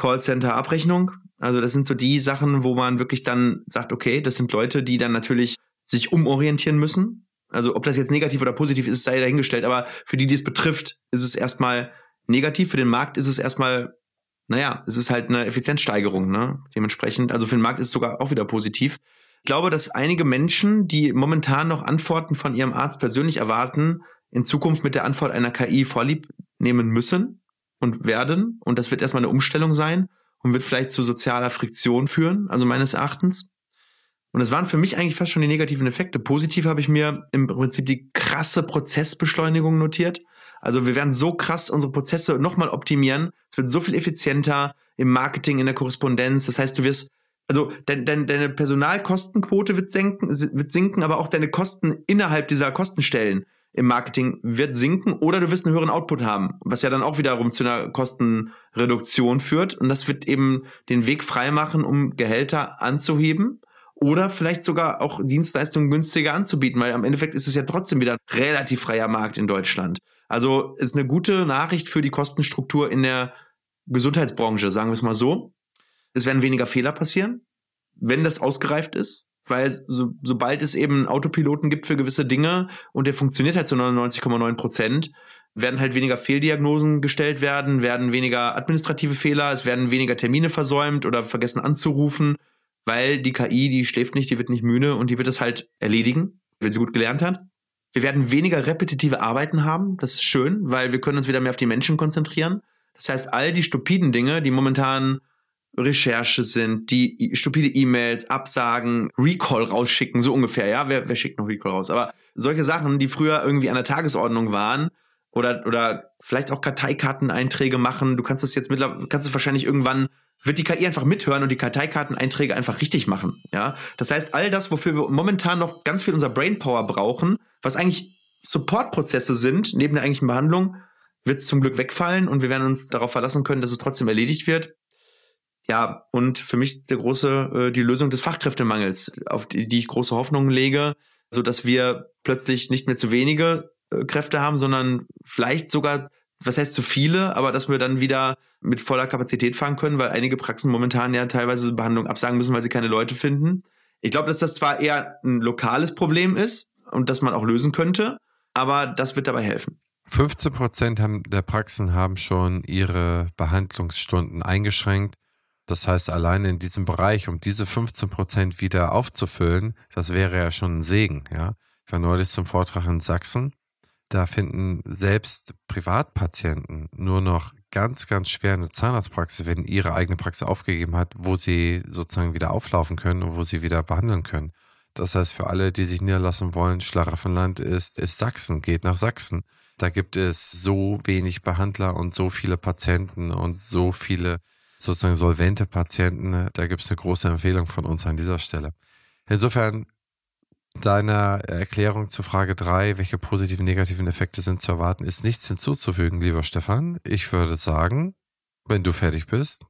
Empfang, Callcenter, Abrechnung. Also das sind so die Sachen, wo man wirklich dann sagt, okay, das sind Leute, die dann natürlich sich umorientieren müssen. Also ob das jetzt negativ oder positiv ist, sei dahingestellt, aber für die, die es betrifft, ist es erstmal negativ. Für den Markt ist es erstmal, naja, es ist halt eine Effizienzsteigerung, ne? Dementsprechend, also für den Markt ist es sogar auch wieder positiv. Ich glaube, dass einige Menschen, die momentan noch Antworten von ihrem Arzt persönlich erwarten, in Zukunft mit der Antwort einer KI vorlieb nehmen müssen und werden. Und das wird erstmal eine Umstellung sein und wird vielleicht zu sozialer Friktion führen, also meines Erachtens. Und es waren für mich eigentlich fast schon die negativen Effekte. Positiv habe ich mir im Prinzip die krasse Prozessbeschleunigung notiert. Also wir werden so krass unsere Prozesse nochmal optimieren. Es wird so viel effizienter im Marketing, in der Korrespondenz. Das heißt, du wirst, also dein, dein, deine Personalkostenquote wird, senken, wird sinken, aber auch deine Kosten innerhalb dieser Kostenstellen im Marketing wird sinken oder du wirst einen höheren Output haben, was ja dann auch wiederum zu einer Kostenreduktion führt. Und das wird eben den Weg freimachen, um Gehälter anzuheben oder vielleicht sogar auch Dienstleistungen günstiger anzubieten, weil am Endeffekt ist es ja trotzdem wieder ein relativ freier Markt in Deutschland. Also ist eine gute Nachricht für die Kostenstruktur in der Gesundheitsbranche, sagen wir es mal so. Es werden weniger Fehler passieren, wenn das ausgereift ist weil so, sobald es eben Autopiloten gibt für gewisse Dinge und der funktioniert halt zu 99,9 Prozent, werden halt weniger Fehldiagnosen gestellt werden, werden weniger administrative Fehler, es werden weniger Termine versäumt oder vergessen anzurufen, weil die KI, die schläft nicht, die wird nicht müde und die wird es halt erledigen, wenn sie gut gelernt hat. Wir werden weniger repetitive Arbeiten haben. Das ist schön, weil wir können uns wieder mehr auf die Menschen konzentrieren. Das heißt, all die stupiden Dinge, die momentan Recherche sind, die stupide E-Mails, Absagen, Recall rausschicken, so ungefähr, ja, wer, wer schickt noch Recall raus? Aber solche Sachen, die früher irgendwie an der Tagesordnung waren, oder, oder vielleicht auch Karteikarteneinträge machen, du kannst es jetzt mittlerweile, kannst es wahrscheinlich irgendwann, wird die KI einfach mithören und die Karteikarteneinträge einfach richtig machen, ja. Das heißt, all das, wofür wir momentan noch ganz viel unser Brainpower brauchen, was eigentlich Supportprozesse sind, neben der eigentlichen Behandlung, wird es zum Glück wegfallen und wir werden uns darauf verlassen können, dass es trotzdem erledigt wird. Ja, und für mich ist der große, äh, die Lösung des Fachkräftemangels, auf die, die ich große Hoffnungen lege, so dass wir plötzlich nicht mehr zu wenige äh, Kräfte haben, sondern vielleicht sogar, was heißt zu viele, aber dass wir dann wieder mit voller Kapazität fahren können, weil einige Praxen momentan ja teilweise Behandlung absagen müssen, weil sie keine Leute finden. Ich glaube, dass das zwar eher ein lokales Problem ist und dass man auch lösen könnte, aber das wird dabei helfen. 15 Prozent der Praxen haben schon ihre Behandlungsstunden eingeschränkt. Das heißt, alleine in diesem Bereich, um diese 15 Prozent wieder aufzufüllen, das wäre ja schon ein Segen. Ja? Ich war neulich zum Vortrag in Sachsen. Da finden selbst Privatpatienten nur noch ganz, ganz schwer eine Zahnarztpraxis, wenn ihre eigene Praxis aufgegeben hat, wo sie sozusagen wieder auflaufen können und wo sie wieder behandeln können. Das heißt, für alle, die sich niederlassen wollen, Schlaraffenland ist, ist Sachsen, geht nach Sachsen. Da gibt es so wenig Behandler und so viele Patienten und so viele sozusagen solvente Patienten. Da gibt es eine große Empfehlung von uns an dieser Stelle. Insofern deiner Erklärung zu Frage 3, welche positiven, negativen Effekte sind zu erwarten, ist nichts hinzuzufügen, lieber Stefan. Ich würde sagen, wenn du fertig bist,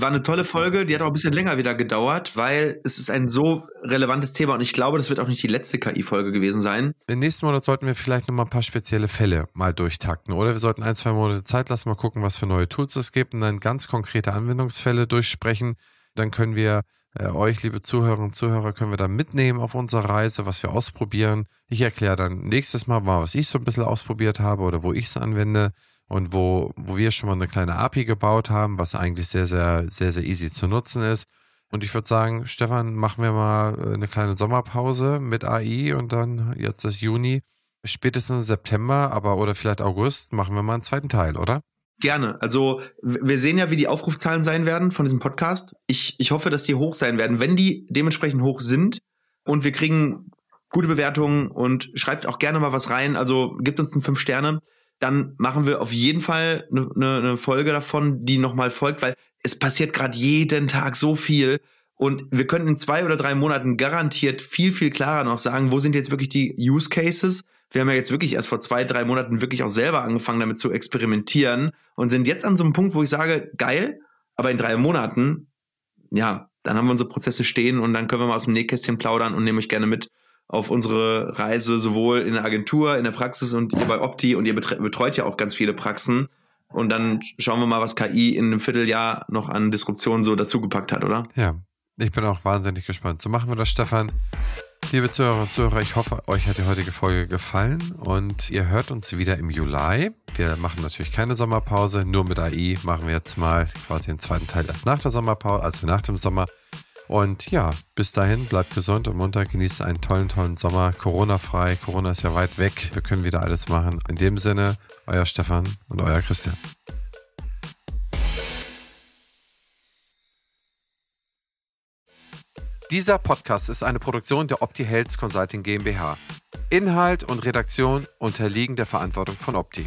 war eine tolle Folge, die hat auch ein bisschen länger wieder gedauert, weil es ist ein so relevantes Thema und ich glaube, das wird auch nicht die letzte KI-Folge gewesen sein. Im nächsten Monat sollten wir vielleicht noch mal ein paar spezielle Fälle mal durchtakten oder wir sollten ein, zwei Monate Zeit lassen, mal gucken, was für neue Tools es gibt und dann ganz konkrete Anwendungsfälle durchsprechen. Dann können wir äh, euch, liebe Zuhörerinnen und Zuhörer, können wir da mitnehmen auf unserer Reise, was wir ausprobieren. Ich erkläre dann nächstes Mal mal, was ich so ein bisschen ausprobiert habe oder wo ich es anwende und wo, wo wir schon mal eine kleine API gebaut haben, was eigentlich sehr, sehr, sehr, sehr easy zu nutzen ist. Und ich würde sagen, Stefan, machen wir mal äh, eine kleine Sommerpause mit AI und dann jetzt ist Juni, spätestens September, aber oder vielleicht August, machen wir mal einen zweiten Teil, oder? Gerne. Also wir sehen ja, wie die Aufrufzahlen sein werden von diesem Podcast. Ich, ich hoffe, dass die hoch sein werden. Wenn die dementsprechend hoch sind und wir kriegen gute Bewertungen und schreibt auch gerne mal was rein, also gibt uns ein fünf Sterne dann machen wir auf jeden Fall eine, eine, eine Folge davon, die nochmal folgt, weil es passiert gerade jeden Tag so viel. Und wir können in zwei oder drei Monaten garantiert viel, viel klarer noch sagen, wo sind jetzt wirklich die Use Cases. Wir haben ja jetzt wirklich erst vor zwei, drei Monaten wirklich auch selber angefangen, damit zu experimentieren und sind jetzt an so einem Punkt, wo ich sage, geil, aber in drei Monaten, ja, dann haben wir unsere Prozesse stehen und dann können wir mal aus dem Nähkästchen plaudern und nehme euch gerne mit auf unsere Reise sowohl in der Agentur, in der Praxis und ihr bei Opti und ihr betreut ja auch ganz viele Praxen. Und dann schauen wir mal, was KI in einem Vierteljahr noch an Disruption so dazugepackt hat, oder? Ja, ich bin auch wahnsinnig gespannt. So machen wir das, Stefan. Liebe Zuhörer und Zuhörer, ich hoffe, euch hat die heutige Folge gefallen und ihr hört uns wieder im Juli. Wir machen natürlich keine Sommerpause, nur mit AI machen wir jetzt mal quasi den zweiten Teil erst nach der Sommerpause, also nach dem Sommer. Und ja, bis dahin, bleibt gesund und munter, genießt einen tollen, tollen Sommer. Corona-frei, Corona ist ja weit weg. Wir können wieder alles machen. In dem Sinne, euer Stefan und euer Christian. Dieser Podcast ist eine Produktion der Opti Health Consulting GmbH. Inhalt und Redaktion unterliegen der Verantwortung von Opti.